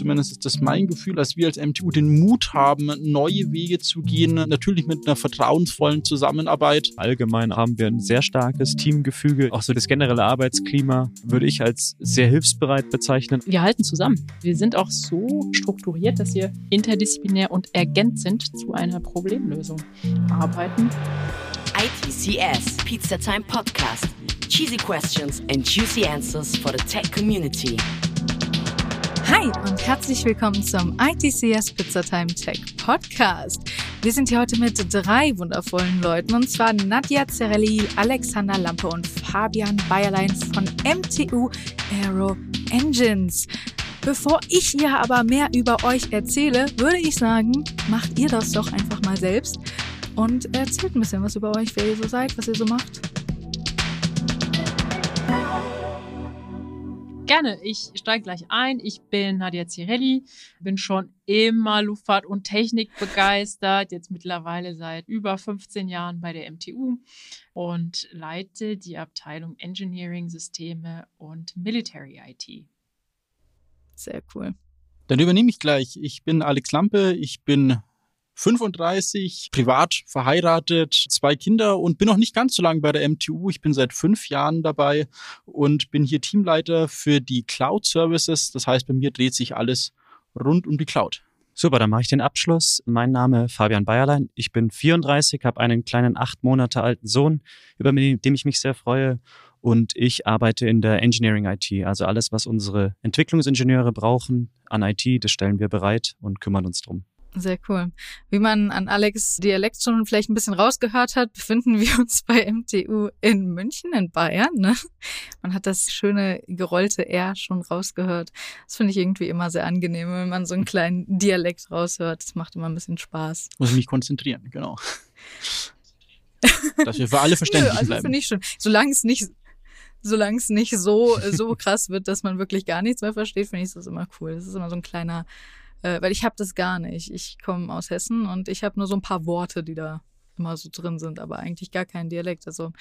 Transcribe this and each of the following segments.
zumindest ist das mein Gefühl, dass wir als MTU den Mut haben, neue Wege zu gehen, natürlich mit einer vertrauensvollen Zusammenarbeit. Allgemein haben wir ein sehr starkes Teamgefüge. Auch so das generelle Arbeitsklima würde ich als sehr hilfsbereit bezeichnen. Wir halten zusammen. Wir sind auch so strukturiert, dass wir interdisziplinär und ergänzend zu einer Problemlösung arbeiten. ITCS Pizza Time Podcast. Cheesy questions and juicy answers for the tech community. Hi und herzlich willkommen zum ITCS Pizza Time Tech Podcast. Wir sind hier heute mit drei wundervollen Leuten und zwar Nadja Zerelli, Alexander Lampe und Fabian Bayerlein von MTU Aero Engines. Bevor ich hier aber mehr über euch erzähle, würde ich sagen, macht ihr das doch einfach mal selbst und erzählt ein bisschen was über euch, wer ihr so seid, was ihr so macht. Gerne, ich steige gleich ein. Ich bin Nadia Cirelli, bin schon immer Luftfahrt und Technik begeistert, jetzt mittlerweile seit über 15 Jahren bei der MTU und leite die Abteilung Engineering Systeme und Military IT. Sehr cool. Dann übernehme ich gleich. Ich bin Alex Lampe, ich bin 35, privat verheiratet, zwei Kinder und bin noch nicht ganz so lange bei der MTU. Ich bin seit fünf Jahren dabei und bin hier Teamleiter für die Cloud Services. Das heißt, bei mir dreht sich alles rund um die Cloud. Super, dann mache ich den Abschluss. Mein Name Fabian Bayerlein. Ich bin 34, habe einen kleinen acht Monate alten Sohn, über den ich mich sehr freue. Und ich arbeite in der Engineering IT. Also alles, was unsere Entwicklungsingenieure brauchen an IT, das stellen wir bereit und kümmern uns drum. Sehr cool. Wie man an Alex Dialekt schon vielleicht ein bisschen rausgehört hat, befinden wir uns bei MTU in München in Bayern. Ne? Man hat das schöne gerollte R schon rausgehört. Das finde ich irgendwie immer sehr angenehm, wenn man so einen kleinen Dialekt raushört. Das macht immer ein bisschen Spaß. Muss ich mich konzentrieren, genau. Dass wir für alle verständlich Nö, also bleiben. finde ich schon. Solange es nicht solange es nicht so so krass wird, dass man wirklich gar nichts mehr versteht, finde ich das immer cool. Das ist immer so ein kleiner äh, weil ich habe das gar nicht. Ich komme aus Hessen und ich habe nur so ein paar Worte, die da immer so drin sind, aber eigentlich gar kein Dialekt. Also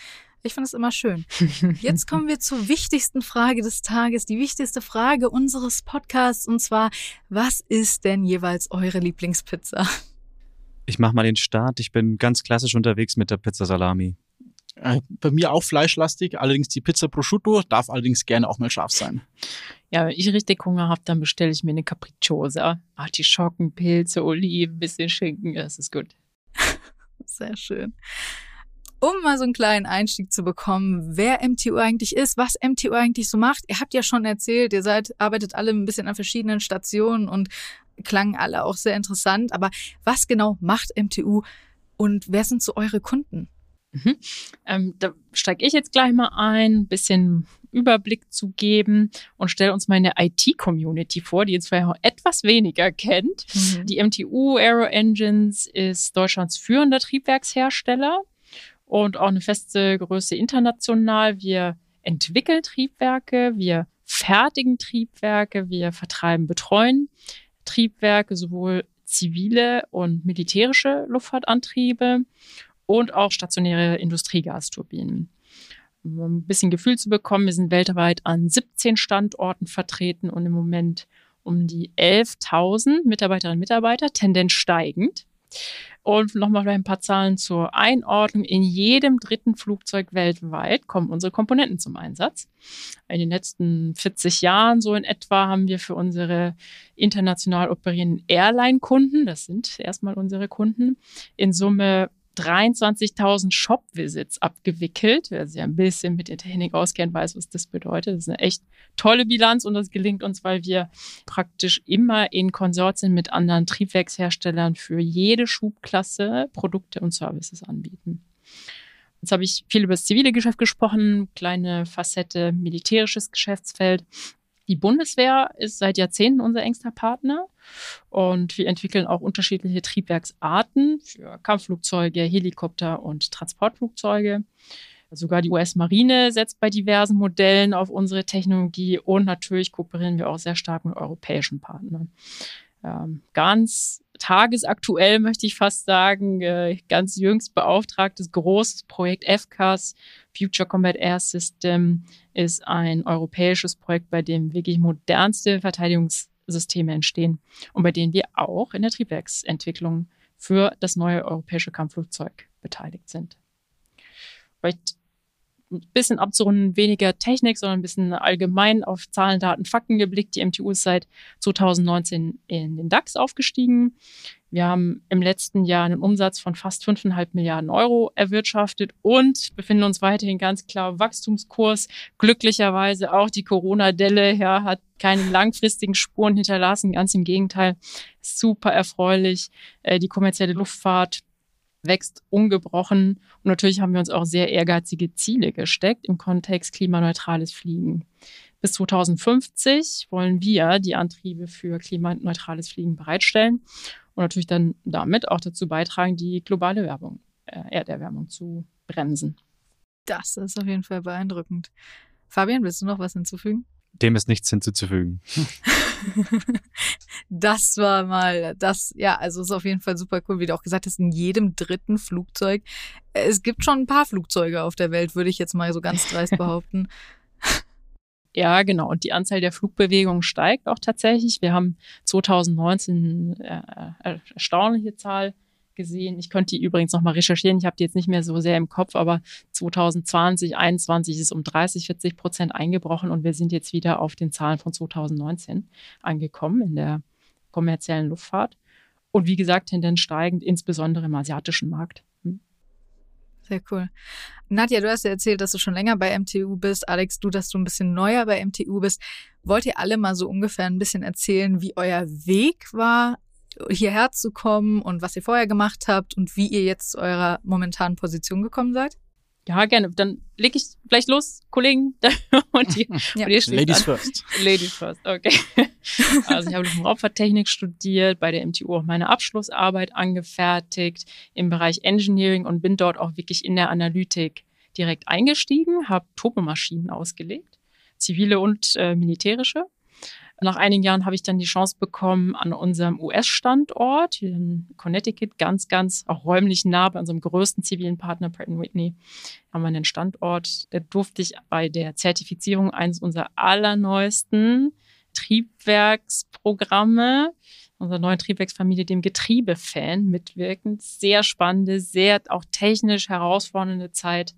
ich finde es immer schön. Jetzt kommen wir zur wichtigsten Frage des Tages, die wichtigste Frage unseres Podcasts und zwar, was ist denn jeweils eure Lieblingspizza? Ich mache mal den Start. Ich bin ganz klassisch unterwegs mit der Pizza Salami. Äh, bei mir auch fleischlastig, allerdings die Pizza Prosciutto darf allerdings gerne auch mal scharf sein. Ja, wenn ich richtig Hunger habe, dann bestelle ich mir eine Capricciosa. Artischocken, Pilze, Oliven, bisschen Schinken, das ist gut. Sehr schön. Um mal so einen kleinen Einstieg zu bekommen, wer MTU eigentlich ist, was MTU eigentlich so macht. Ihr habt ja schon erzählt, ihr seid, arbeitet alle ein bisschen an verschiedenen Stationen und klangen alle auch sehr interessant. Aber was genau macht MTU und wer sind so eure Kunden? Mhm. Ähm, da steige ich jetzt gleich mal ein, ein bisschen Überblick zu geben und stelle uns meine IT-Community vor, die jetzt vielleicht etwas weniger kennt. Mhm. Die MTU Aero Engines ist Deutschlands führender Triebwerkshersteller und auch eine feste Größe international. Wir entwickeln Triebwerke, wir fertigen Triebwerke, wir vertreiben, betreuen Triebwerke, sowohl zivile und militärische Luftfahrtantriebe und auch stationäre Industriegasturbinen. Um ein bisschen Gefühl zu bekommen, wir sind weltweit an 17 Standorten vertreten und im Moment um die 11.000 Mitarbeiterinnen und Mitarbeiter, Tendenz steigend. Und nochmal ein paar Zahlen zur Einordnung. In jedem dritten Flugzeug weltweit kommen unsere Komponenten zum Einsatz. In den letzten 40 Jahren so in etwa haben wir für unsere international operierenden Airline-Kunden, das sind erstmal unsere Kunden, in Summe 23.000 Shop-Visits abgewickelt. Wer sich ein bisschen mit der Technik auskennt, weiß, was das bedeutet. Das ist eine echt tolle Bilanz und das gelingt uns, weil wir praktisch immer in Konsortien mit anderen Triebwerksherstellern für jede Schubklasse Produkte und Services anbieten. Jetzt habe ich viel über das zivile Geschäft gesprochen, kleine Facette militärisches Geschäftsfeld. Die Bundeswehr ist seit Jahrzehnten unser engster Partner und wir entwickeln auch unterschiedliche Triebwerksarten für Kampfflugzeuge, Helikopter und Transportflugzeuge. Sogar die US-Marine setzt bei diversen Modellen auf unsere Technologie und natürlich kooperieren wir auch sehr stark mit europäischen Partnern. Ähm, ganz tagesaktuell möchte ich fast sagen, äh, ganz jüngst beauftragtes großes Projekt FCAS, Future Combat Air System, ist ein europäisches Projekt, bei dem wirklich modernste Verteidigungs Systeme entstehen und bei denen wir auch in der Triebwerksentwicklung für das neue europäische Kampfflugzeug beteiligt sind. Vielleicht ein bisschen abzurunden, weniger Technik, sondern ein bisschen allgemein auf Zahlen, Daten, Fakten geblickt. Die MTU ist seit 2019 in den DAX aufgestiegen. Wir haben im letzten Jahr einen Umsatz von fast 5,5 Milliarden Euro erwirtschaftet und befinden uns weiterhin ganz klar im Wachstumskurs. Glücklicherweise auch die Corona-Delle ja, hat keine langfristigen Spuren hinterlassen. Ganz im Gegenteil, super erfreulich. Äh, die kommerzielle Luftfahrt wächst ungebrochen. Und natürlich haben wir uns auch sehr ehrgeizige Ziele gesteckt im Kontext klimaneutrales Fliegen. Bis 2050 wollen wir die Antriebe für klimaneutrales Fliegen bereitstellen und natürlich dann damit auch dazu beitragen, die globale Werbung, äh, Erderwärmung zu bremsen. Das ist auf jeden Fall beeindruckend. Fabian, willst du noch was hinzufügen? Dem ist nichts hinzuzufügen. das war mal, das, ja, also ist auf jeden Fall super cool, wie du auch gesagt hast, in jedem dritten Flugzeug. Es gibt schon ein paar Flugzeuge auf der Welt, würde ich jetzt mal so ganz dreist behaupten. Ja, genau. Und die Anzahl der Flugbewegungen steigt auch tatsächlich. Wir haben 2019 äh, äh, erstaunliche Zahl gesehen. Ich könnte die übrigens nochmal recherchieren. Ich habe die jetzt nicht mehr so sehr im Kopf, aber 2020, 2021 ist es um 30, 40 Prozent eingebrochen und wir sind jetzt wieder auf den Zahlen von 2019 angekommen in der kommerziellen Luftfahrt. Und wie gesagt, Tendenz steigend, insbesondere im asiatischen Markt. Sehr cool. Nadja, du hast ja erzählt, dass du schon länger bei MTU bist. Alex, du, dass du ein bisschen neuer bei MTU bist. Wollt ihr alle mal so ungefähr ein bisschen erzählen, wie euer Weg war, hierher zu kommen und was ihr vorher gemacht habt und wie ihr jetzt zu eurer momentanen Position gekommen seid? Ja, gerne. Dann leg ich gleich los, Kollegen. und die, ja. und Ladies an. first. Ladies first, okay. Also ich habe Raumfahrttechnik studiert, bei der MTU auch meine Abschlussarbeit angefertigt im Bereich Engineering und bin dort auch wirklich in der Analytik direkt eingestiegen, habe Turbomaschinen ausgelegt, zivile und äh, militärische nach einigen Jahren habe ich dann die Chance bekommen, an unserem US-Standort in Connecticut, ganz, ganz auch räumlich nah bei unserem größten zivilen Partner Pratt Whitney, haben wir einen Standort. Da durfte ich bei der Zertifizierung eines unserer allerneuesten Triebwerksprogramme unserer neuen Triebwerksfamilie, dem Getriebefan, mitwirken. Sehr spannende, sehr auch technisch herausfordernde Zeit.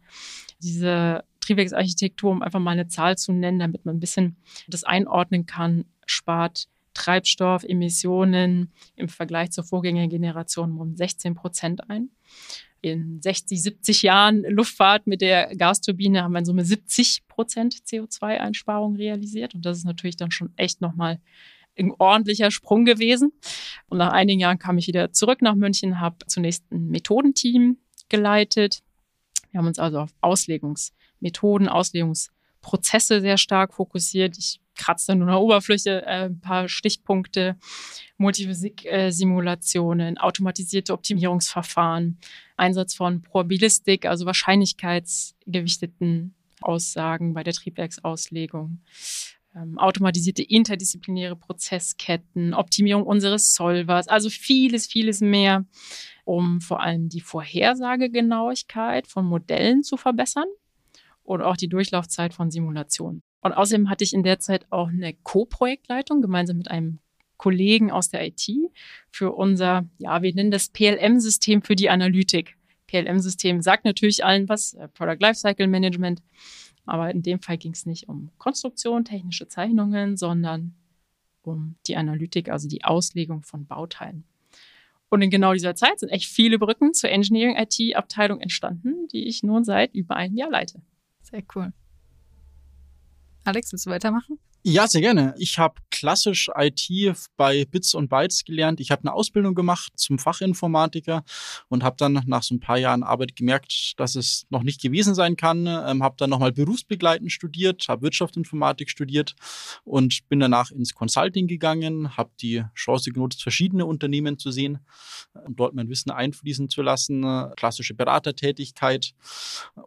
Diese Triebwerksarchitektur, um einfach mal eine Zahl zu nennen, damit man ein bisschen das einordnen kann, spart Treibstoff, Emissionen im Vergleich zur Vorgängergeneration um 16 Prozent ein. In 60, 70 Jahren Luftfahrt mit der Gasturbine haben wir in Summe 70 Prozent CO2-Einsparung realisiert. Und das ist natürlich dann schon echt nochmal ein ordentlicher Sprung gewesen. Und nach einigen Jahren kam ich wieder zurück nach München, habe zunächst ein Methodenteam geleitet. Wir haben uns also auf Auslegungsmethoden, Auslegungsprozesse sehr stark fokussiert. Ich kratze nur an der Oberfläche äh, ein paar Stichpunkte, Multiphysik-Simulationen, automatisierte Optimierungsverfahren, Einsatz von Probabilistik, also wahrscheinlichkeitsgewichteten Aussagen bei der Triebwerksauslegung, ähm, automatisierte interdisziplinäre Prozessketten, Optimierung unseres Solvers, also vieles, vieles mehr, um vor allem die Vorhersagegenauigkeit von Modellen zu verbessern und auch die Durchlaufzeit von Simulationen. Und außerdem hatte ich in der Zeit auch eine Co-Projektleitung gemeinsam mit einem Kollegen aus der IT für unser, ja, wir nennen das PLM-System für die Analytik. PLM-System sagt natürlich allen was, äh, Product Lifecycle Management. Aber in dem Fall ging es nicht um Konstruktion, technische Zeichnungen, sondern um die Analytik, also die Auslegung von Bauteilen. Und in genau dieser Zeit sind echt viele Brücken zur Engineering IT Abteilung entstanden, die ich nun seit über einem Jahr leite. Sehr cool. Alex, willst du weitermachen? Ja, sehr gerne. Ich habe klassisch IT bei Bits und Bytes gelernt. Ich habe eine Ausbildung gemacht zum Fachinformatiker und habe dann nach so ein paar Jahren Arbeit gemerkt, dass es noch nicht gewesen sein kann. Ähm, habe dann nochmal berufsbegleitend studiert, habe Wirtschaftsinformatik studiert und bin danach ins Consulting gegangen, habe die Chance genutzt, verschiedene Unternehmen zu sehen und dort mein Wissen einfließen zu lassen. Klassische Beratertätigkeit.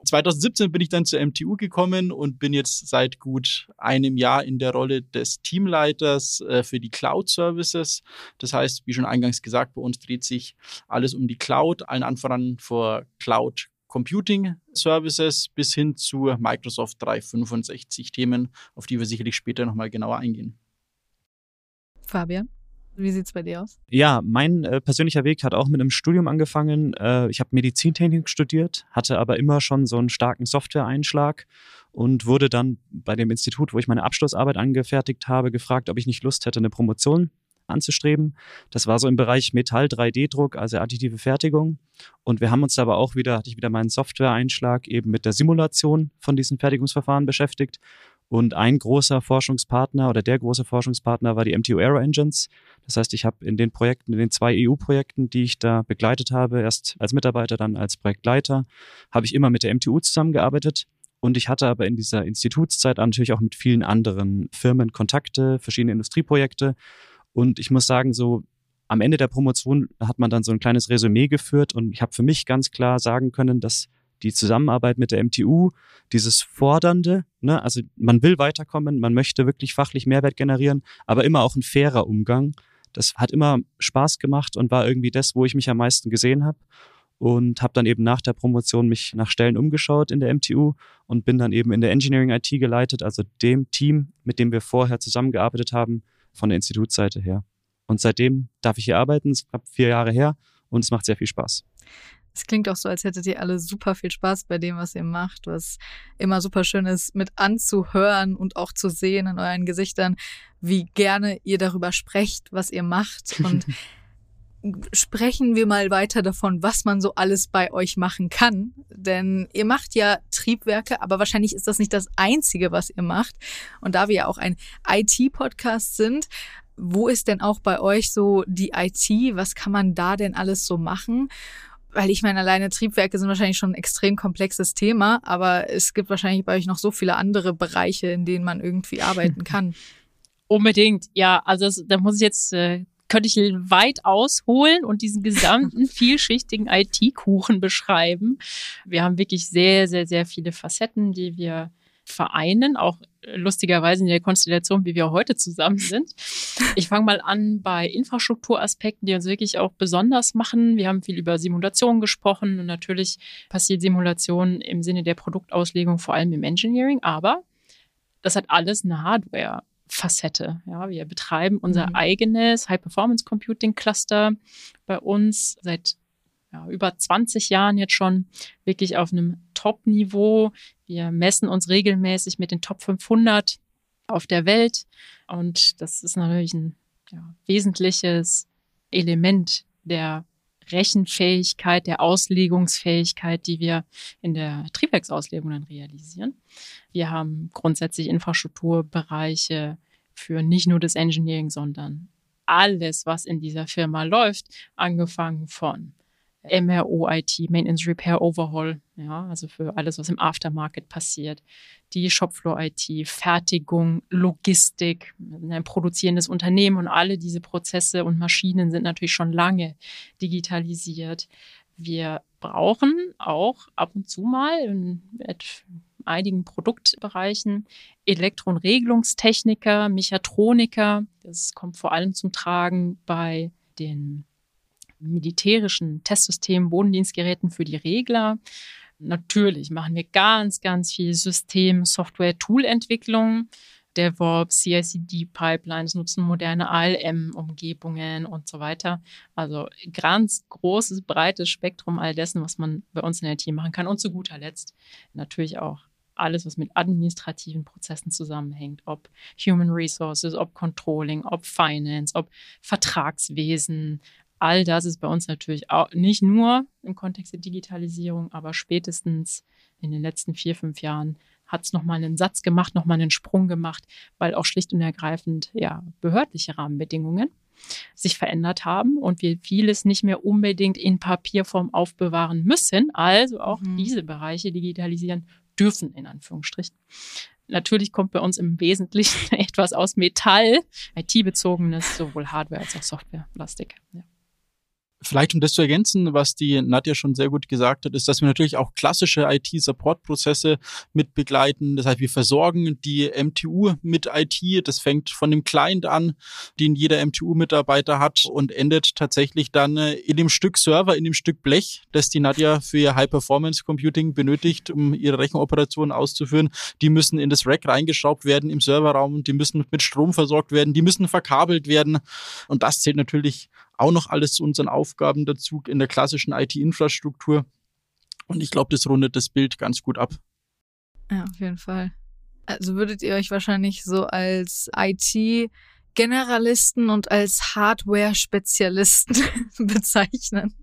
2017 bin ich dann zur MTU gekommen und bin jetzt seit gut einem Jahr in der der Rolle des Teamleiters äh, für die Cloud-Services. Das heißt, wie schon eingangs gesagt, bei uns dreht sich alles um die Cloud, allen Anfang vor Cloud Computing Services bis hin zu Microsoft 365 Themen, auf die wir sicherlich später nochmal genauer eingehen. Fabian? Wie sieht's bei dir aus? Ja, mein äh, persönlicher Weg hat auch mit einem Studium angefangen. Äh, ich habe Medizintechnik studiert, hatte aber immer schon so einen starken Software-Einschlag und wurde dann bei dem Institut, wo ich meine Abschlussarbeit angefertigt habe, gefragt, ob ich nicht Lust hätte, eine Promotion anzustreben. Das war so im Bereich Metall 3D-Druck, also additive Fertigung. Und wir haben uns aber auch wieder, hatte ich wieder meinen Software-Einschlag eben mit der Simulation von diesen Fertigungsverfahren beschäftigt. Und ein großer Forschungspartner oder der große Forschungspartner war die MTU Aero Engines. Das heißt, ich habe in den Projekten, in den zwei EU-Projekten, die ich da begleitet habe, erst als Mitarbeiter, dann als Projektleiter, habe ich immer mit der MTU zusammengearbeitet. Und ich hatte aber in dieser Institutszeit natürlich auch mit vielen anderen Firmen Kontakte, verschiedene Industrieprojekte. Und ich muss sagen, so am Ende der Promotion hat man dann so ein kleines Resümee geführt und ich habe für mich ganz klar sagen können, dass die Zusammenarbeit mit der MTU, dieses Fordernde, ne, also man will weiterkommen, man möchte wirklich fachlich Mehrwert generieren, aber immer auch ein fairer Umgang. Das hat immer Spaß gemacht und war irgendwie das, wo ich mich am meisten gesehen habe und habe dann eben nach der Promotion mich nach Stellen umgeschaut in der MTU und bin dann eben in der Engineering IT geleitet, also dem Team, mit dem wir vorher zusammengearbeitet haben, von der Institutsseite her. Und seitdem darf ich hier arbeiten, es ist knapp vier Jahre her und es macht sehr viel Spaß. Es klingt auch so, als hättet ihr alle super viel Spaß bei dem, was ihr macht, was immer super schön ist, mit anzuhören und auch zu sehen in euren Gesichtern, wie gerne ihr darüber sprecht, was ihr macht. Und sprechen wir mal weiter davon, was man so alles bei euch machen kann. Denn ihr macht ja Triebwerke, aber wahrscheinlich ist das nicht das Einzige, was ihr macht. Und da wir ja auch ein IT-Podcast sind, wo ist denn auch bei euch so die IT? Was kann man da denn alles so machen? Weil ich meine, alleine Triebwerke sind wahrscheinlich schon ein extrem komplexes Thema, aber es gibt wahrscheinlich bei euch noch so viele andere Bereiche, in denen man irgendwie arbeiten kann. Unbedingt, ja. Also das, da muss ich jetzt, äh, könnte ich weit ausholen und diesen gesamten vielschichtigen IT-Kuchen beschreiben. Wir haben wirklich sehr, sehr, sehr viele Facetten, die wir vereinen, auch lustigerweise in der Konstellation, wie wir heute zusammen sind. Ich fange mal an bei Infrastrukturaspekten, die uns wirklich auch besonders machen. Wir haben viel über Simulation gesprochen und natürlich passiert Simulation im Sinne der Produktauslegung vor allem im Engineering, aber das hat alles eine Hardware. Facette. Ja, wir betreiben unser mhm. eigenes High-Performance-Computing-Cluster bei uns seit ja, über 20 Jahren jetzt schon wirklich auf einem Top-Niveau. Wir messen uns regelmäßig mit den Top 500 auf der Welt. Und das ist natürlich ein ja, wesentliches Element der Rechenfähigkeit, der Auslegungsfähigkeit, die wir in der Triebwerksauslegung dann realisieren. Wir haben grundsätzlich Infrastrukturbereiche für nicht nur das Engineering, sondern alles, was in dieser Firma läuft, angefangen von MRO IT, Maintenance Repair Overhaul, ja, also für alles, was im Aftermarket passiert, die Shopfloor IT, Fertigung, Logistik, ein produzierendes Unternehmen und alle diese Prozesse und Maschinen sind natürlich schon lange digitalisiert. Wir brauchen auch ab und zu mal in einigen Produktbereichen Elektro- und Regelungstechniker, Mechatroniker. Das kommt vor allem zum Tragen bei den militärischen Testsystemen, Bodendienstgeräten für die Regler. Natürlich machen wir ganz, ganz viel System, Software, Toolentwicklung. DevOps, CI/CD-Pipelines, nutzen moderne ALM-Umgebungen und so weiter. Also ganz großes, breites Spektrum all dessen, was man bei uns in der Team machen kann. Und zu guter Letzt natürlich auch alles, was mit administrativen Prozessen zusammenhängt, ob Human Resources, ob Controlling, ob Finance, ob Vertragswesen, all das ist bei uns natürlich auch nicht nur im Kontext der Digitalisierung, aber spätestens in den letzten vier, fünf Jahren hat es nochmal einen Satz gemacht, nochmal einen Sprung gemacht, weil auch schlicht und ergreifend ja behördliche Rahmenbedingungen sich verändert haben und wir vieles nicht mehr unbedingt in Papierform aufbewahren müssen, also auch mhm. diese Bereiche digitalisieren dürfen, in Anführungsstrichen. Natürlich kommt bei uns im Wesentlichen etwas aus Metall, IT-bezogenes, sowohl Hardware als auch Software, Plastik. Ja. Vielleicht um das zu ergänzen, was die Nadja schon sehr gut gesagt hat, ist, dass wir natürlich auch klassische IT-Support-Prozesse mit begleiten. Das heißt, wir versorgen die MTU mit IT. Das fängt von dem Client an, den jeder MTU-Mitarbeiter hat und endet tatsächlich dann äh, in dem Stück Server, in dem Stück Blech, das die Nadja für ihr High-Performance-Computing benötigt, um ihre Rechenoperationen auszuführen. Die müssen in das Rack reingeschraubt werden im Serverraum, die müssen mit Strom versorgt werden, die müssen verkabelt werden. Und das zählt natürlich auch noch alles zu unseren Aufgaben dazu in der klassischen IT-Infrastruktur. Und ich glaube, das rundet das Bild ganz gut ab. Ja, auf jeden Fall. Also würdet ihr euch wahrscheinlich so als IT-Generalisten und als Hardware-Spezialisten bezeichnen?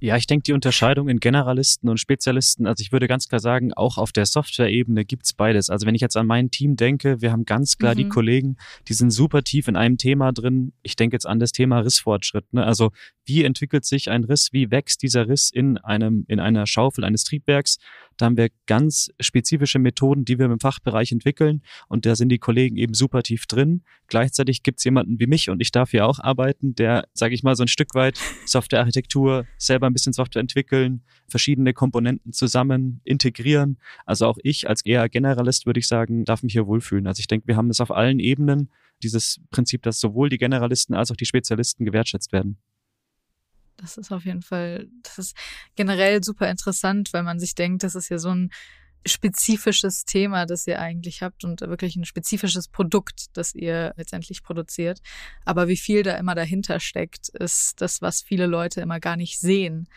Ja, ich denke, die Unterscheidung in Generalisten und Spezialisten, also ich würde ganz klar sagen, auch auf der Software-Ebene gibt's beides. Also wenn ich jetzt an mein Team denke, wir haben ganz klar mhm. die Kollegen, die sind super tief in einem Thema drin. Ich denke jetzt an das Thema Rissfortschritt. Ne? Also wie entwickelt sich ein Riss, wie wächst dieser Riss in einem, in einer Schaufel eines Triebwerks? Da haben wir ganz spezifische Methoden, die wir im Fachbereich entwickeln und da sind die Kollegen eben super tief drin. Gleichzeitig gibt's jemanden wie mich und ich darf hier auch arbeiten, der, sage ich mal, so ein Stück weit Softwarearchitektur selber ein bisschen Software entwickeln, verschiedene Komponenten zusammen integrieren. Also auch ich als eher Generalist würde ich sagen, darf mich hier wohlfühlen. Also ich denke, wir haben es auf allen Ebenen, dieses Prinzip, dass sowohl die Generalisten als auch die Spezialisten gewertschätzt werden. Das ist auf jeden Fall, das ist generell super interessant, weil man sich denkt, das ist ja so ein spezifisches Thema, das ihr eigentlich habt und wirklich ein spezifisches Produkt, das ihr letztendlich produziert. Aber wie viel da immer dahinter steckt, ist das, was viele Leute immer gar nicht sehen.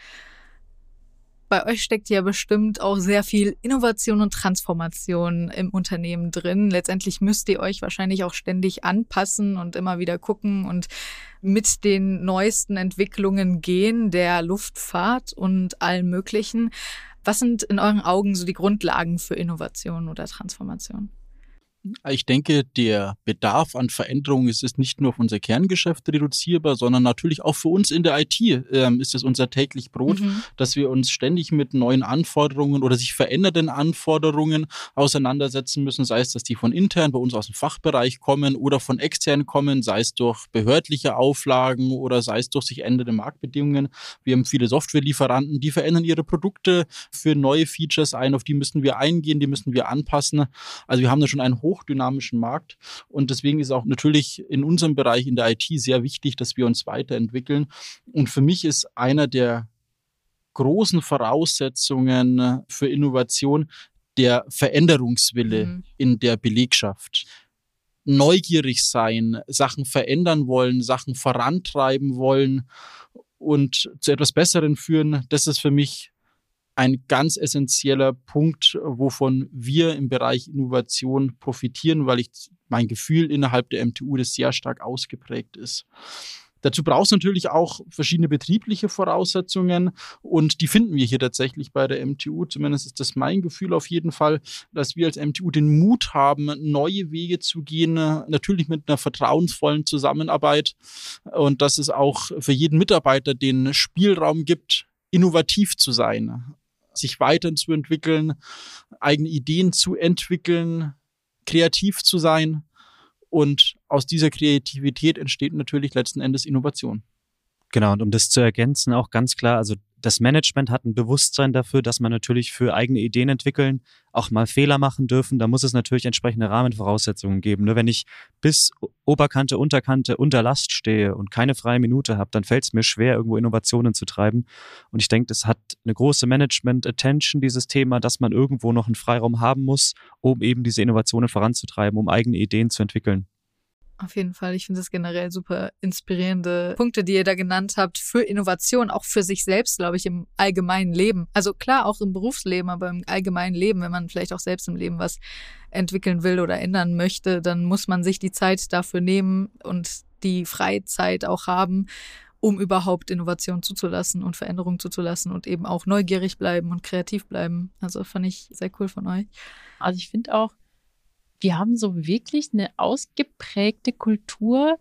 Bei euch steckt ja bestimmt auch sehr viel Innovation und Transformation im Unternehmen drin. Letztendlich müsst ihr euch wahrscheinlich auch ständig anpassen und immer wieder gucken und mit den neuesten Entwicklungen gehen der Luftfahrt und allen möglichen. Was sind in euren Augen so die Grundlagen für Innovation oder Transformation? Ich denke, der Bedarf an Veränderungen ist, ist nicht nur auf unser Kerngeschäft reduzierbar, sondern natürlich auch für uns in der IT ähm, ist es unser täglich Brot, mhm. dass wir uns ständig mit neuen Anforderungen oder sich verändernden Anforderungen auseinandersetzen müssen, sei es, dass die von intern bei uns aus dem Fachbereich kommen oder von extern kommen, sei es durch behördliche Auflagen oder sei es durch sich ändernde Marktbedingungen. Wir haben viele Softwarelieferanten, die verändern ihre Produkte für neue Features ein, auf die müssen wir eingehen, die müssen wir anpassen. Also wir haben da schon einen hochdynamischen Markt. Und deswegen ist auch natürlich in unserem Bereich in der IT sehr wichtig, dass wir uns weiterentwickeln. Und für mich ist einer der großen Voraussetzungen für Innovation der Veränderungswille mhm. in der Belegschaft. Neugierig sein, Sachen verändern wollen, Sachen vorantreiben wollen und zu etwas Besseren führen, das ist für mich ein ganz essentieller Punkt, wovon wir im Bereich Innovation profitieren, weil ich mein Gefühl innerhalb der MTU das sehr stark ausgeprägt ist. Dazu braucht es natürlich auch verschiedene betriebliche Voraussetzungen und die finden wir hier tatsächlich bei der MTU. Zumindest ist das mein Gefühl auf jeden Fall, dass wir als MTU den Mut haben, neue Wege zu gehen, natürlich mit einer vertrauensvollen Zusammenarbeit und dass es auch für jeden Mitarbeiter den Spielraum gibt, innovativ zu sein sich weiterzuentwickeln, eigene Ideen zu entwickeln, kreativ zu sein. Und aus dieser Kreativität entsteht natürlich letzten Endes Innovation. Genau, und um das zu ergänzen, auch ganz klar, also das Management hat ein Bewusstsein dafür, dass man natürlich für eigene Ideen entwickeln auch mal Fehler machen dürfen. Da muss es natürlich entsprechende Rahmenvoraussetzungen geben. Nur wenn ich bis Oberkante, Unterkante unter Last stehe und keine freie Minute habe, dann fällt es mir schwer, irgendwo Innovationen zu treiben. Und ich denke, das hat eine große Management-Attention, dieses Thema, dass man irgendwo noch einen Freiraum haben muss, um eben diese Innovationen voranzutreiben, um eigene Ideen zu entwickeln. Auf jeden Fall. Ich finde es generell super inspirierende Punkte, die ihr da genannt habt für Innovation, auch für sich selbst, glaube ich, im allgemeinen Leben. Also klar, auch im Berufsleben, aber im allgemeinen Leben, wenn man vielleicht auch selbst im Leben was entwickeln will oder ändern möchte, dann muss man sich die Zeit dafür nehmen und die Freizeit auch haben, um überhaupt Innovation zuzulassen und Veränderung zuzulassen und eben auch neugierig bleiben und kreativ bleiben. Also fand ich sehr cool von euch. Also ich finde auch, wir haben so wirklich eine ausgeprägte Kultur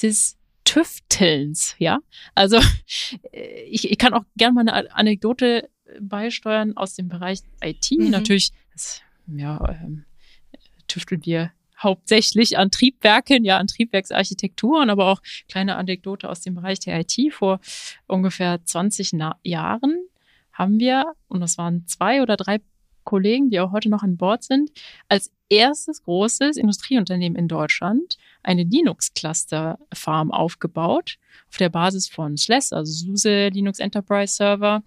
des Tüftelns, ja. Also äh, ich, ich kann auch gerne mal eine Anekdote beisteuern aus dem Bereich IT. Mhm. Natürlich, das, ja, ähm, tüfteln wir hauptsächlich an Triebwerken, ja, an Triebwerksarchitekturen, aber auch kleine Anekdote aus dem Bereich der IT. Vor ungefähr 20 Na Jahren haben wir, und das waren zwei oder drei Kollegen, die auch heute noch an Bord sind, als erstes großes Industrieunternehmen in Deutschland eine Linux-Cluster-Farm aufgebaut auf der Basis von SLES, also SUSE Linux Enterprise Server.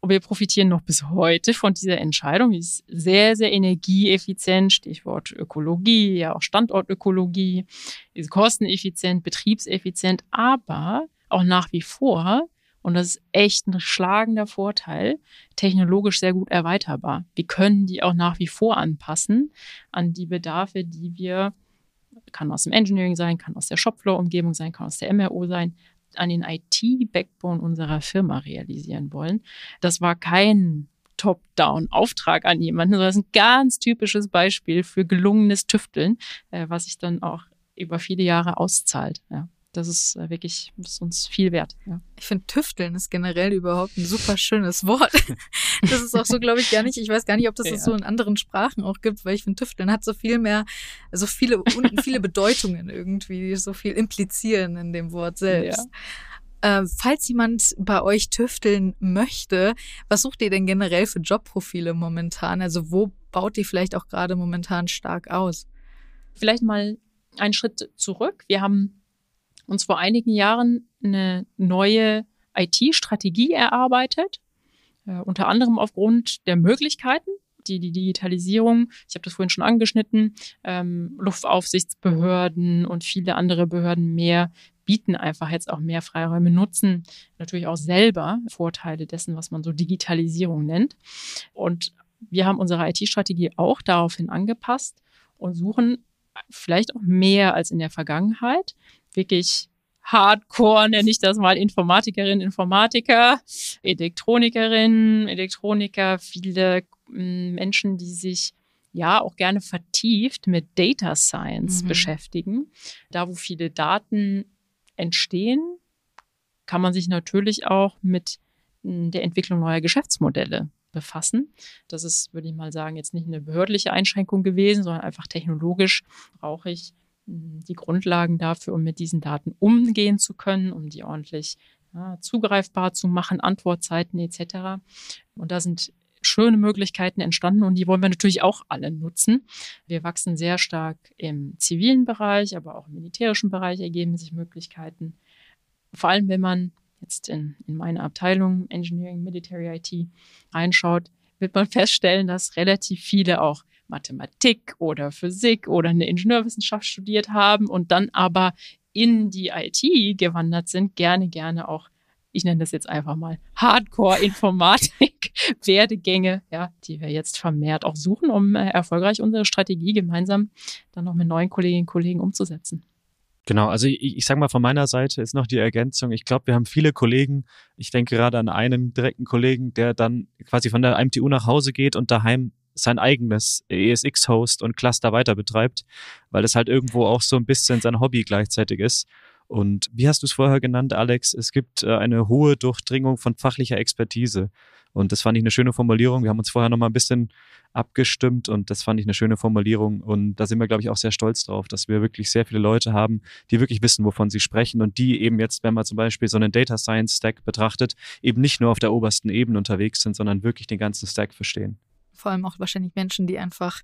Und wir profitieren noch bis heute von dieser Entscheidung. Die ist sehr, sehr energieeffizient, Stichwort Ökologie, ja auch Standortökologie, ist kosteneffizient, betriebseffizient, aber auch nach wie vor und das ist echt ein schlagender Vorteil, technologisch sehr gut erweiterbar. Wir können die auch nach wie vor anpassen an die Bedarfe, die wir, kann aus dem Engineering sein, kann aus der Shopfloor-Umgebung sein, kann aus der MRO sein, an den IT-Backbone unserer Firma realisieren wollen. Das war kein Top-Down-Auftrag an jemanden, sondern das ist ein ganz typisches Beispiel für gelungenes Tüfteln, äh, was sich dann auch über viele Jahre auszahlt. Ja das ist äh, wirklich ist uns viel wert. Ja. Ich finde, tüfteln ist generell überhaupt ein super schönes Wort. das ist auch so, glaube ich, gar nicht. Ich weiß gar nicht, ob das ja. das so in anderen Sprachen auch gibt, weil ich finde, tüfteln hat so viel mehr, so viele, viele Bedeutungen irgendwie, so viel implizieren in dem Wort selbst. Ja. Äh, falls jemand bei euch tüfteln möchte, was sucht ihr denn generell für Jobprofile momentan? Also wo baut ihr vielleicht auch gerade momentan stark aus? Vielleicht mal einen Schritt zurück. Wir haben uns vor einigen Jahren eine neue IT-Strategie erarbeitet, äh, unter anderem aufgrund der Möglichkeiten, die die Digitalisierung, ich habe das vorhin schon angeschnitten, ähm, Luftaufsichtsbehörden und viele andere Behörden mehr bieten einfach jetzt auch mehr Freiräume, nutzen natürlich auch selber Vorteile dessen, was man so Digitalisierung nennt. Und wir haben unsere IT-Strategie auch daraufhin angepasst und suchen vielleicht auch mehr als in der Vergangenheit wirklich Hardcore, nenne ich das mal, Informatikerin, Informatiker, Elektronikerin, Elektroniker, viele mm, Menschen, die sich ja auch gerne vertieft mit Data Science mhm. beschäftigen. Da, wo viele Daten entstehen, kann man sich natürlich auch mit mm, der Entwicklung neuer Geschäftsmodelle befassen. Das ist, würde ich mal sagen, jetzt nicht eine behördliche Einschränkung gewesen, sondern einfach technologisch brauche ich die Grundlagen dafür, um mit diesen Daten umgehen zu können, um die ordentlich ja, zugreifbar zu machen, Antwortzeiten etc. Und da sind schöne Möglichkeiten entstanden und die wollen wir natürlich auch alle nutzen. Wir wachsen sehr stark im zivilen Bereich, aber auch im militärischen Bereich ergeben sich Möglichkeiten. Vor allem, wenn man jetzt in, in meine Abteilung Engineering, Military IT reinschaut, wird man feststellen, dass relativ viele auch Mathematik oder Physik oder eine Ingenieurwissenschaft studiert haben und dann aber in die IT gewandert sind, gerne, gerne auch, ich nenne das jetzt einfach mal Hardcore-Informatik, Werdegänge, ja, die wir jetzt vermehrt auch suchen, um äh, erfolgreich unsere Strategie gemeinsam dann noch mit neuen Kolleginnen und Kollegen umzusetzen. Genau, also ich, ich sage mal von meiner Seite ist noch die Ergänzung. Ich glaube, wir haben viele Kollegen, ich denke gerade an einen direkten Kollegen, der dann quasi von der MTU nach Hause geht und daheim sein eigenes ESX-Host und Cluster weiter betreibt, weil das halt irgendwo auch so ein bisschen sein Hobby gleichzeitig ist. Und wie hast du es vorher genannt, Alex? Es gibt äh, eine hohe Durchdringung von fachlicher Expertise. Und das fand ich eine schöne Formulierung. Wir haben uns vorher nochmal ein bisschen abgestimmt und das fand ich eine schöne Formulierung. Und da sind wir, glaube ich, auch sehr stolz drauf, dass wir wirklich sehr viele Leute haben, die wirklich wissen, wovon sie sprechen und die eben jetzt, wenn man zum Beispiel so einen Data Science Stack betrachtet, eben nicht nur auf der obersten Ebene unterwegs sind, sondern wirklich den ganzen Stack verstehen vor allem auch wahrscheinlich Menschen, die einfach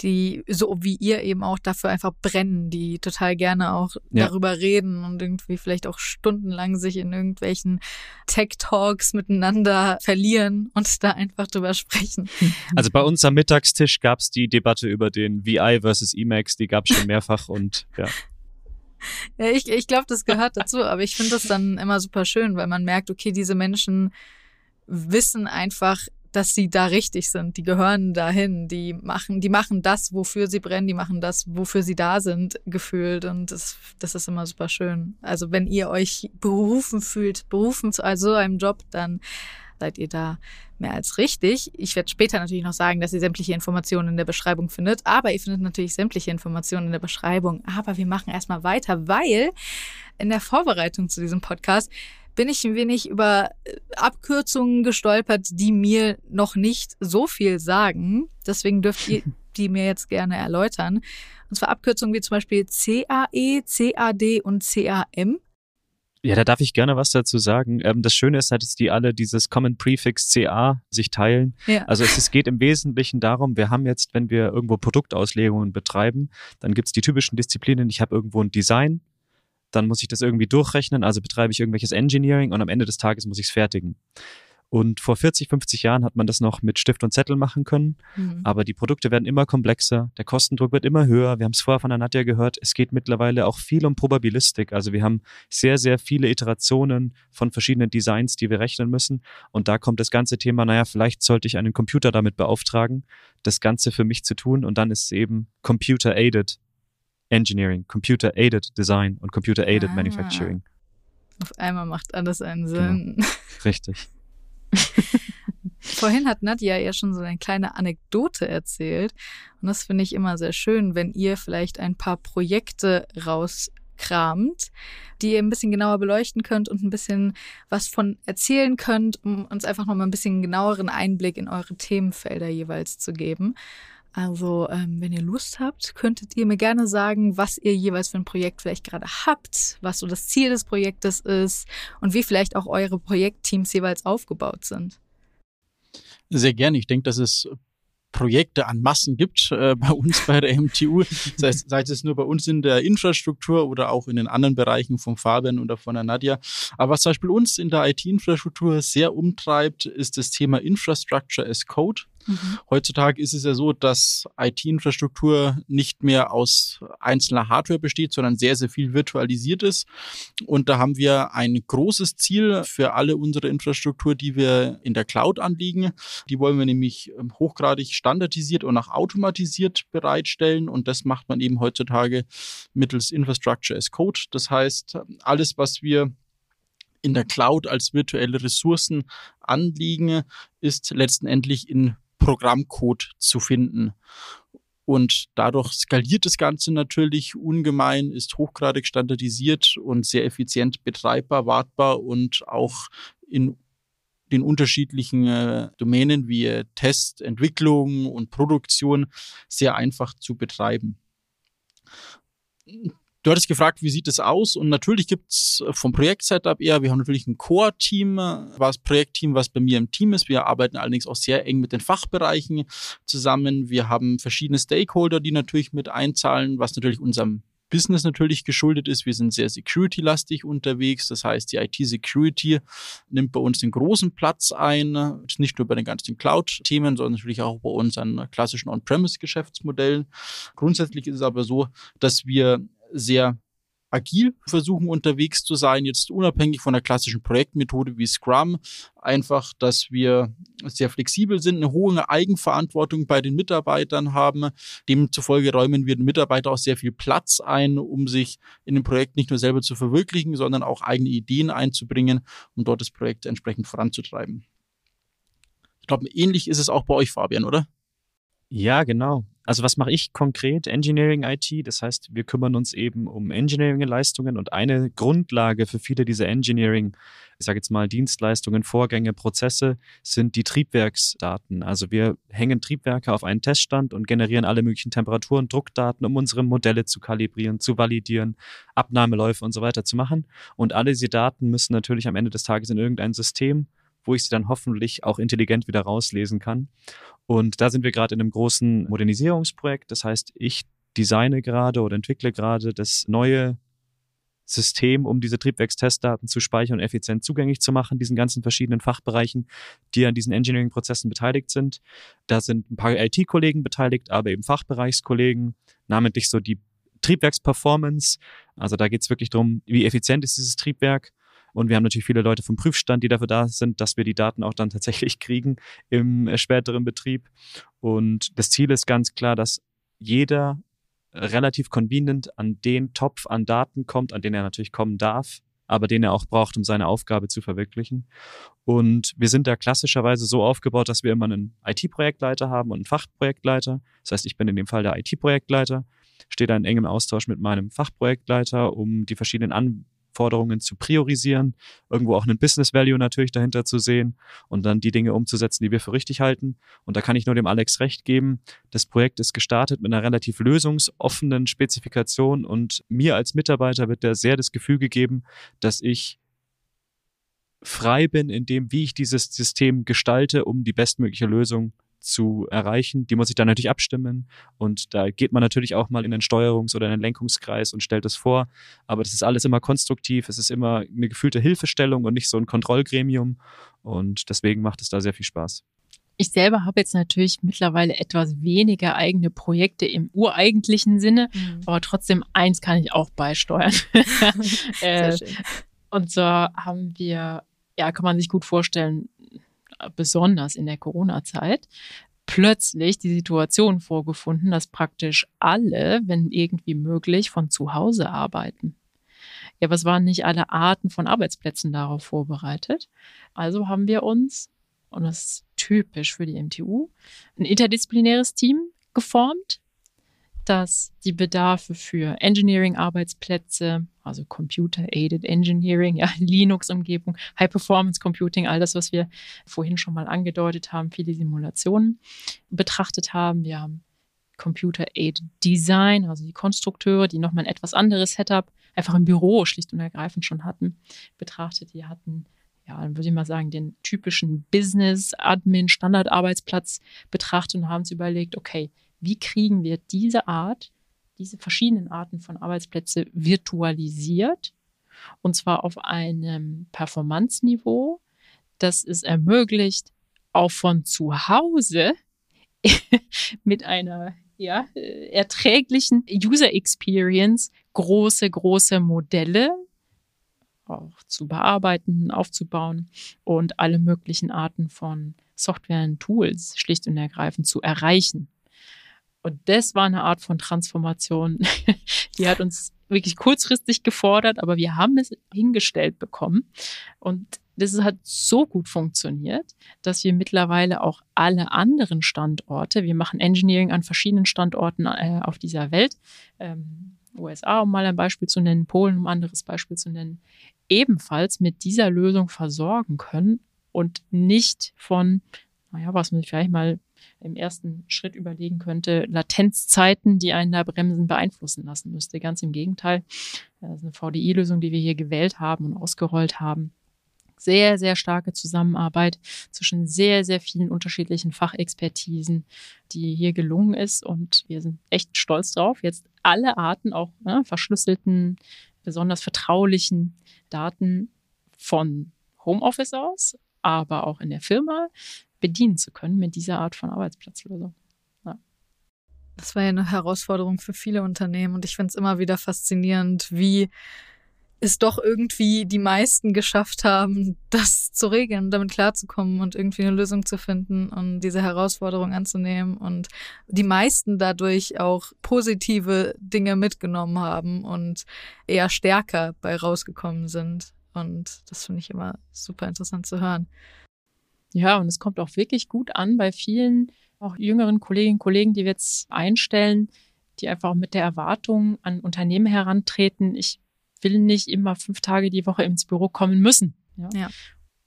die so wie ihr eben auch dafür einfach brennen, die total gerne auch ja. darüber reden und irgendwie vielleicht auch stundenlang sich in irgendwelchen Tech-Talks miteinander verlieren und da einfach drüber sprechen. Also bei uns am Mittagstisch gab es die Debatte über den VI versus Emacs, die gab es schon mehrfach und ja. Ja, ich, ich glaube, das gehört dazu, aber ich finde das dann immer super schön, weil man merkt, okay, diese Menschen wissen einfach, dass sie da richtig sind. Die gehören dahin. Die machen, die machen das, wofür sie brennen. Die machen das, wofür sie da sind, gefühlt. Und das, das ist immer super schön. Also wenn ihr euch berufen fühlt, berufen zu also einem Job, dann seid ihr da mehr als richtig. Ich werde später natürlich noch sagen, dass ihr sämtliche Informationen in der Beschreibung findet, aber ihr findet natürlich sämtliche Informationen in der Beschreibung. Aber wir machen erstmal weiter, weil in der Vorbereitung zu diesem Podcast bin ich ein wenig über äh, Abkürzungen gestolpert, die mir noch nicht so viel sagen. Deswegen dürft ihr die mir jetzt gerne erläutern. Und zwar Abkürzungen wie zum Beispiel CAE, CAD und CAM. Ja, da darf ich gerne was dazu sagen. Ähm, das Schöne ist halt, dass die alle dieses Common Prefix CA sich teilen. Ja. Also es, es, geht im Wesentlichen darum, wir haben jetzt, wenn wir irgendwo Produktauslegungen betreiben, dann gibt's die typischen Disziplinen. Ich habe irgendwo ein Design, dann muss ich das irgendwie durchrechnen, also betreibe ich irgendwelches Engineering und am Ende des Tages muss ich es fertigen. Und vor 40, 50 Jahren hat man das noch mit Stift und Zettel machen können. Mhm. Aber die Produkte werden immer komplexer, der Kostendruck wird immer höher. Wir haben es vorher von der Nadja gehört, es geht mittlerweile auch viel um Probabilistik. Also wir haben sehr, sehr viele Iterationen von verschiedenen Designs, die wir rechnen müssen. Und da kommt das ganze Thema, naja, vielleicht sollte ich einen Computer damit beauftragen, das Ganze für mich zu tun. Und dann ist es eben Computer-Aided Engineering, Computer-Aided Design und Computer-Aided ah. Manufacturing. Auf einmal macht alles einen Sinn. Genau. Richtig. Vorhin hat Nadja ja schon so eine kleine Anekdote erzählt. Und das finde ich immer sehr schön, wenn ihr vielleicht ein paar Projekte rauskramt, die ihr ein bisschen genauer beleuchten könnt und ein bisschen was von erzählen könnt, um uns einfach nochmal ein bisschen genaueren Einblick in eure Themenfelder jeweils zu geben. Also, ähm, wenn ihr Lust habt, könntet ihr mir gerne sagen, was ihr jeweils für ein Projekt vielleicht gerade habt, was so das Ziel des Projektes ist und wie vielleicht auch eure Projektteams jeweils aufgebaut sind. Sehr gerne. Ich denke, dass es Projekte an Massen gibt äh, bei uns bei der MTU, sei es, sei es nur bei uns in der Infrastruktur oder auch in den anderen Bereichen von Fabian oder von der Nadja. Aber was zum Beispiel uns in der IT-Infrastruktur sehr umtreibt, ist das Thema Infrastructure as Code. Mhm. Heutzutage ist es ja so, dass IT-Infrastruktur nicht mehr aus einzelner Hardware besteht, sondern sehr, sehr viel virtualisiert ist. Und da haben wir ein großes Ziel für alle unsere Infrastruktur, die wir in der Cloud anliegen. Die wollen wir nämlich ähm, hochgradig standardisiert und auch automatisiert bereitstellen. Und das macht man eben heutzutage mittels Infrastructure as Code. Das heißt, alles, was wir in der Cloud als virtuelle Ressourcen anliegen, ist letztendlich in Programmcode zu finden. Und dadurch skaliert das Ganze natürlich ungemein, ist hochgradig standardisiert und sehr effizient betreibbar, wartbar und auch in den unterschiedlichen äh, Domänen wie äh, Test, Entwicklung und Produktion sehr einfach zu betreiben. Du hattest gefragt, wie sieht es aus? Und natürlich gibt's vom Projekt-Setup eher, wir haben natürlich ein Core-Team, was Projektteam, was bei mir im Team ist. Wir arbeiten allerdings auch sehr eng mit den Fachbereichen zusammen. Wir haben verschiedene Stakeholder, die natürlich mit einzahlen, was natürlich unserem Business natürlich geschuldet ist. Wir sind sehr security-lastig unterwegs. Das heißt, die IT-Security nimmt bei uns den großen Platz ein. Nicht nur bei den ganzen Cloud-Themen, sondern natürlich auch bei unseren klassischen On-Premise-Geschäftsmodellen. Grundsätzlich ist es aber so, dass wir sehr agil versuchen unterwegs zu sein, jetzt unabhängig von der klassischen Projektmethode wie Scrum. Einfach, dass wir sehr flexibel sind, eine hohe Eigenverantwortung bei den Mitarbeitern haben. Demzufolge räumen wir den Mitarbeitern auch sehr viel Platz ein, um sich in dem Projekt nicht nur selber zu verwirklichen, sondern auch eigene Ideen einzubringen, um dort das Projekt entsprechend voranzutreiben. Ich glaube, ähnlich ist es auch bei euch, Fabian, oder? Ja, genau. Also was mache ich konkret? Engineering IT. Das heißt, wir kümmern uns eben um Engineering-Leistungen und eine Grundlage für viele dieser Engineering, ich sage jetzt mal Dienstleistungen, Vorgänge, Prozesse sind die Triebwerksdaten. Also wir hängen Triebwerke auf einen Teststand und generieren alle möglichen Temperaturen, Druckdaten, um unsere Modelle zu kalibrieren, zu validieren, Abnahmeläufe und so weiter zu machen. Und alle diese Daten müssen natürlich am Ende des Tages in irgendein System wo ich sie dann hoffentlich auch intelligent wieder rauslesen kann. Und da sind wir gerade in einem großen Modernisierungsprojekt. Das heißt, ich designe gerade oder entwickle gerade das neue System, um diese Triebwerkstestdaten zu speichern und effizient zugänglich zu machen, diesen ganzen verschiedenen Fachbereichen, die an diesen Engineering-Prozessen beteiligt sind. Da sind ein paar IT-Kollegen beteiligt, aber eben Fachbereichskollegen, namentlich so die Triebwerksperformance. Also da geht es wirklich darum, wie effizient ist dieses Triebwerk und wir haben natürlich viele Leute vom Prüfstand, die dafür da sind, dass wir die Daten auch dann tatsächlich kriegen im äh, späteren Betrieb. Und das Ziel ist ganz klar, dass jeder relativ convenient an den Topf an Daten kommt, an den er natürlich kommen darf, aber den er auch braucht, um seine Aufgabe zu verwirklichen. Und wir sind da klassischerweise so aufgebaut, dass wir immer einen IT-Projektleiter haben und einen Fachprojektleiter. Das heißt, ich bin in dem Fall der IT-Projektleiter, stehe da in engem Austausch mit meinem Fachprojektleiter, um die verschiedenen An Anforderungen zu priorisieren, irgendwo auch einen Business Value natürlich dahinter zu sehen und dann die Dinge umzusetzen, die wir für richtig halten. Und da kann ich nur dem Alex recht geben. Das Projekt ist gestartet mit einer relativ lösungsoffenen Spezifikation und mir als Mitarbeiter wird da sehr das Gefühl gegeben, dass ich frei bin in dem, wie ich dieses System gestalte, um die bestmögliche Lösung zu erreichen. Die muss ich dann natürlich abstimmen und da geht man natürlich auch mal in den Steuerungs- oder in den Lenkungskreis und stellt es vor. Aber das ist alles immer konstruktiv, es ist immer eine gefühlte Hilfestellung und nicht so ein Kontrollgremium und deswegen macht es da sehr viel Spaß. Ich selber habe jetzt natürlich mittlerweile etwas weniger eigene Projekte im ureigentlichen Sinne, mhm. aber trotzdem eins kann ich auch beisteuern. äh, und zwar haben wir, ja, kann man sich gut vorstellen, besonders in der Corona-Zeit, plötzlich die Situation vorgefunden, dass praktisch alle, wenn irgendwie möglich, von zu Hause arbeiten. Ja, was waren nicht alle Arten von Arbeitsplätzen darauf vorbereitet? Also haben wir uns, und das ist typisch für die MTU, ein interdisziplinäres Team geformt, dass die Bedarfe für Engineering-Arbeitsplätze, also Computer-Aided Engineering, ja, Linux-Umgebung, High-Performance-Computing, all das, was wir vorhin schon mal angedeutet haben, viele Simulationen betrachtet haben. Wir haben Computer-Aided Design, also die Konstrukteure, die nochmal ein etwas anderes Setup einfach im Büro schlicht und ergreifend schon hatten, betrachtet. Die hatten ja, dann würde ich mal sagen, den typischen Business-Admin-Standardarbeitsplatz betrachtet und haben uns überlegt, okay, wie kriegen wir diese Art, diese verschiedenen Arten von Arbeitsplätze virtualisiert und zwar auf einem Performance-Niveau, das es ermöglicht, auch von zu Hause mit einer ja, erträglichen User Experience große, große Modelle auch zu bearbeiten, aufzubauen und alle möglichen Arten von Software und Tools schlicht und ergreifend zu erreichen. Und das war eine Art von Transformation, die hat uns wirklich kurzfristig gefordert, aber wir haben es hingestellt bekommen. Und das hat so gut funktioniert, dass wir mittlerweile auch alle anderen Standorte, wir machen Engineering an verschiedenen Standorten äh, auf dieser Welt, ähm, USA, um mal ein Beispiel zu nennen, Polen, um ein anderes Beispiel zu nennen, ebenfalls mit dieser Lösung versorgen können und nicht von, naja, was man vielleicht mal im ersten Schritt überlegen könnte, Latenzzeiten, die einen da bremsen, beeinflussen lassen müsste. Ganz im Gegenteil. Das ist eine VDI-Lösung, die wir hier gewählt haben und ausgerollt haben. Sehr, sehr starke Zusammenarbeit zwischen sehr, sehr vielen unterschiedlichen Fachexpertisen, die hier gelungen ist. Und wir sind echt stolz drauf, jetzt alle Arten, auch ne, verschlüsselten, besonders vertraulichen Daten von Homeoffice aus, aber auch in der Firma bedienen zu können mit dieser Art von Arbeitsplatzlösung. Ja. Das war ja eine Herausforderung für viele Unternehmen und ich finde es immer wieder faszinierend, wie es doch irgendwie die meisten geschafft haben, das zu regeln, damit klarzukommen und irgendwie eine Lösung zu finden und diese Herausforderung anzunehmen und die meisten dadurch auch positive Dinge mitgenommen haben und eher stärker bei rausgekommen sind. Und das finde ich immer super interessant zu hören. Ja, und es kommt auch wirklich gut an bei vielen auch jüngeren Kolleginnen und Kollegen, die wir jetzt einstellen, die einfach mit der Erwartung an Unternehmen herantreten, ich will nicht immer fünf Tage die Woche ins Büro kommen müssen. Ja. ja.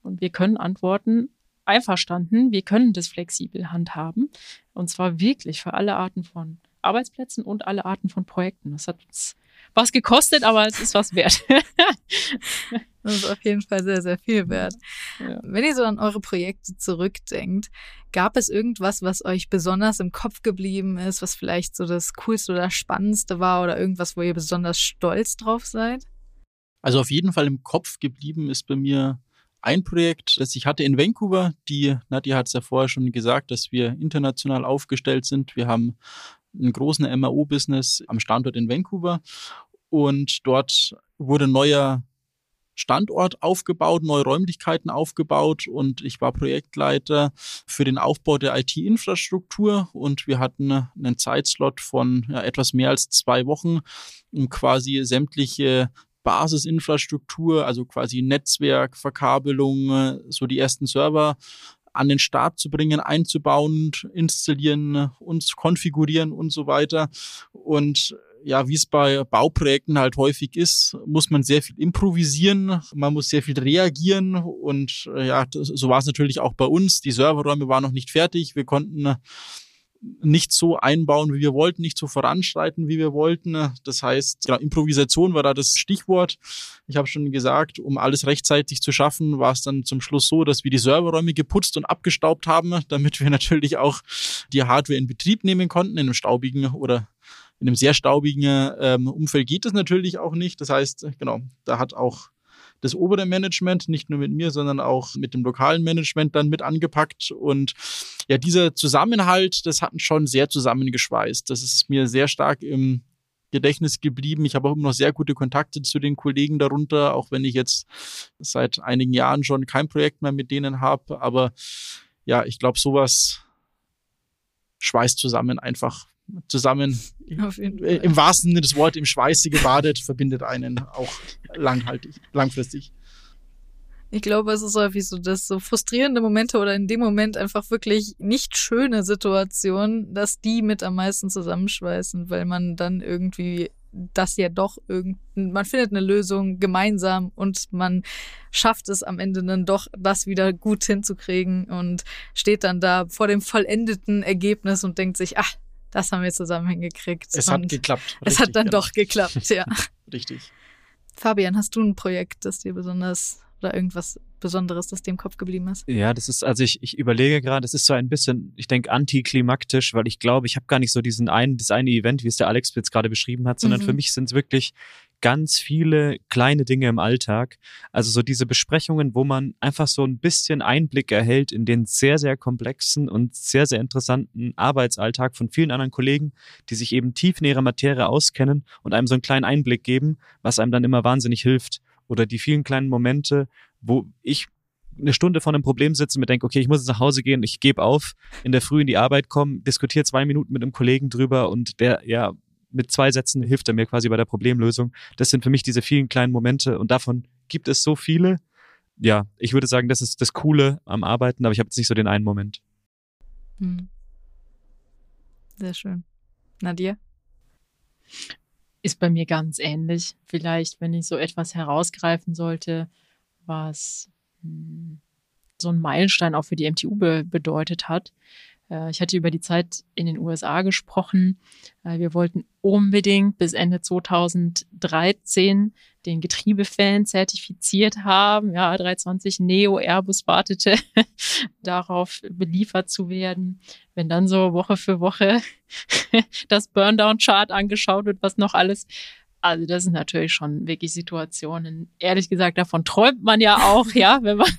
Und wir können antworten, einverstanden, wir können das flexibel handhaben. Und zwar wirklich für alle Arten von Arbeitsplätzen und alle Arten von Projekten. Das hat uns was gekostet, aber es ist was wert. das ist auf jeden Fall sehr, sehr viel wert. Ja. Wenn ihr so an eure Projekte zurückdenkt, gab es irgendwas, was euch besonders im Kopf geblieben ist, was vielleicht so das Coolste oder Spannendste war oder irgendwas, wo ihr besonders stolz drauf seid? Also auf jeden Fall im Kopf geblieben ist bei mir ein Projekt, das ich hatte in Vancouver. Die Nadja hat es ja vorher schon gesagt, dass wir international aufgestellt sind. Wir haben einen großen MRO-Business am Standort in Vancouver und dort wurde neuer Standort aufgebaut, neue Räumlichkeiten aufgebaut und ich war Projektleiter für den Aufbau der IT-Infrastruktur und wir hatten einen Zeitslot von ja, etwas mehr als zwei Wochen, um quasi sämtliche Basisinfrastruktur, also quasi Netzwerk, Verkabelung, so die ersten Server an den Start zu bringen, einzubauen, installieren und konfigurieren und so weiter. Und ja, wie es bei Bauprojekten halt häufig ist, muss man sehr viel improvisieren, man muss sehr viel reagieren und äh, ja, das, so war es natürlich auch bei uns. Die Serverräume waren noch nicht fertig, wir konnten nicht so einbauen, wie wir wollten, nicht so voranschreiten, wie wir wollten. Das heißt, genau, Improvisation war da das Stichwort. Ich habe schon gesagt, um alles rechtzeitig zu schaffen, war es dann zum Schluss so, dass wir die Serverräume geputzt und abgestaubt haben, damit wir natürlich auch die Hardware in Betrieb nehmen konnten, in einem staubigen oder in einem sehr staubigen ähm, Umfeld geht das natürlich auch nicht. Das heißt, genau, da hat auch das obere Management, nicht nur mit mir, sondern auch mit dem lokalen Management dann mit angepackt. Und ja, dieser Zusammenhalt, das hat uns schon sehr zusammengeschweißt. Das ist mir sehr stark im Gedächtnis geblieben. Ich habe auch immer noch sehr gute Kontakte zu den Kollegen darunter, auch wenn ich jetzt seit einigen Jahren schon kein Projekt mehr mit denen habe. Aber ja, ich glaube, sowas schweißt zusammen einfach zusammen im wahrsten Sinne des Wortes im Schweiße gebadet, verbindet einen auch langhaltig, langfristig. Ich glaube, es ist häufig so, dass so frustrierende Momente oder in dem Moment einfach wirklich nicht schöne Situationen, dass die mit am meisten zusammenschweißen, weil man dann irgendwie das ja doch irgend, man findet eine Lösung gemeinsam und man schafft es am Ende dann doch, das wieder gut hinzukriegen und steht dann da vor dem vollendeten Ergebnis und denkt sich, ach, das haben wir zusammen hingekriegt. Es hat geklappt. es hat dann genau. doch geklappt, ja. Richtig. Fabian, hast du ein Projekt, das dir besonders oder irgendwas Besonderes, das dir im Kopf geblieben ist? Ja, das ist, also ich, ich überlege gerade, es ist so ein bisschen, ich denke, antiklimaktisch, weil ich glaube, ich habe gar nicht so diesen einen, das eine Event, wie es der Alex jetzt gerade beschrieben hat, sondern mhm. für mich sind es wirklich ganz viele kleine Dinge im Alltag. Also so diese Besprechungen, wo man einfach so ein bisschen Einblick erhält in den sehr, sehr komplexen und sehr, sehr interessanten Arbeitsalltag von vielen anderen Kollegen, die sich eben tief in ihrer Materie auskennen und einem so einen kleinen Einblick geben, was einem dann immer wahnsinnig hilft. Oder die vielen kleinen Momente, wo ich eine Stunde vor einem Problem sitze und mir denke, okay, ich muss jetzt nach Hause gehen, ich gebe auf, in der Früh in die Arbeit kommen, diskutiere zwei Minuten mit einem Kollegen drüber und der ja mit zwei Sätzen hilft er mir quasi bei der Problemlösung. Das sind für mich diese vielen kleinen Momente und davon gibt es so viele. Ja, ich würde sagen, das ist das Coole am Arbeiten, aber ich habe jetzt nicht so den einen Moment. Hm. Sehr schön. Nadia? Ist bei mir ganz ähnlich. Vielleicht, wenn ich so etwas herausgreifen sollte, was hm, so ein Meilenstein auch für die MTU be bedeutet hat. Äh, ich hatte über die Zeit in den USA gesprochen. Äh, wir wollten unbedingt bis Ende 2013 den Getriebefan zertifiziert haben. Ja, 320 Neo Airbus wartete darauf, beliefert zu werden. Wenn dann so Woche für Woche das Burndown-Chart angeschaut wird, was noch alles also das sind natürlich schon wirklich Situationen. Ehrlich gesagt, davon träumt man ja auch, ja, wenn man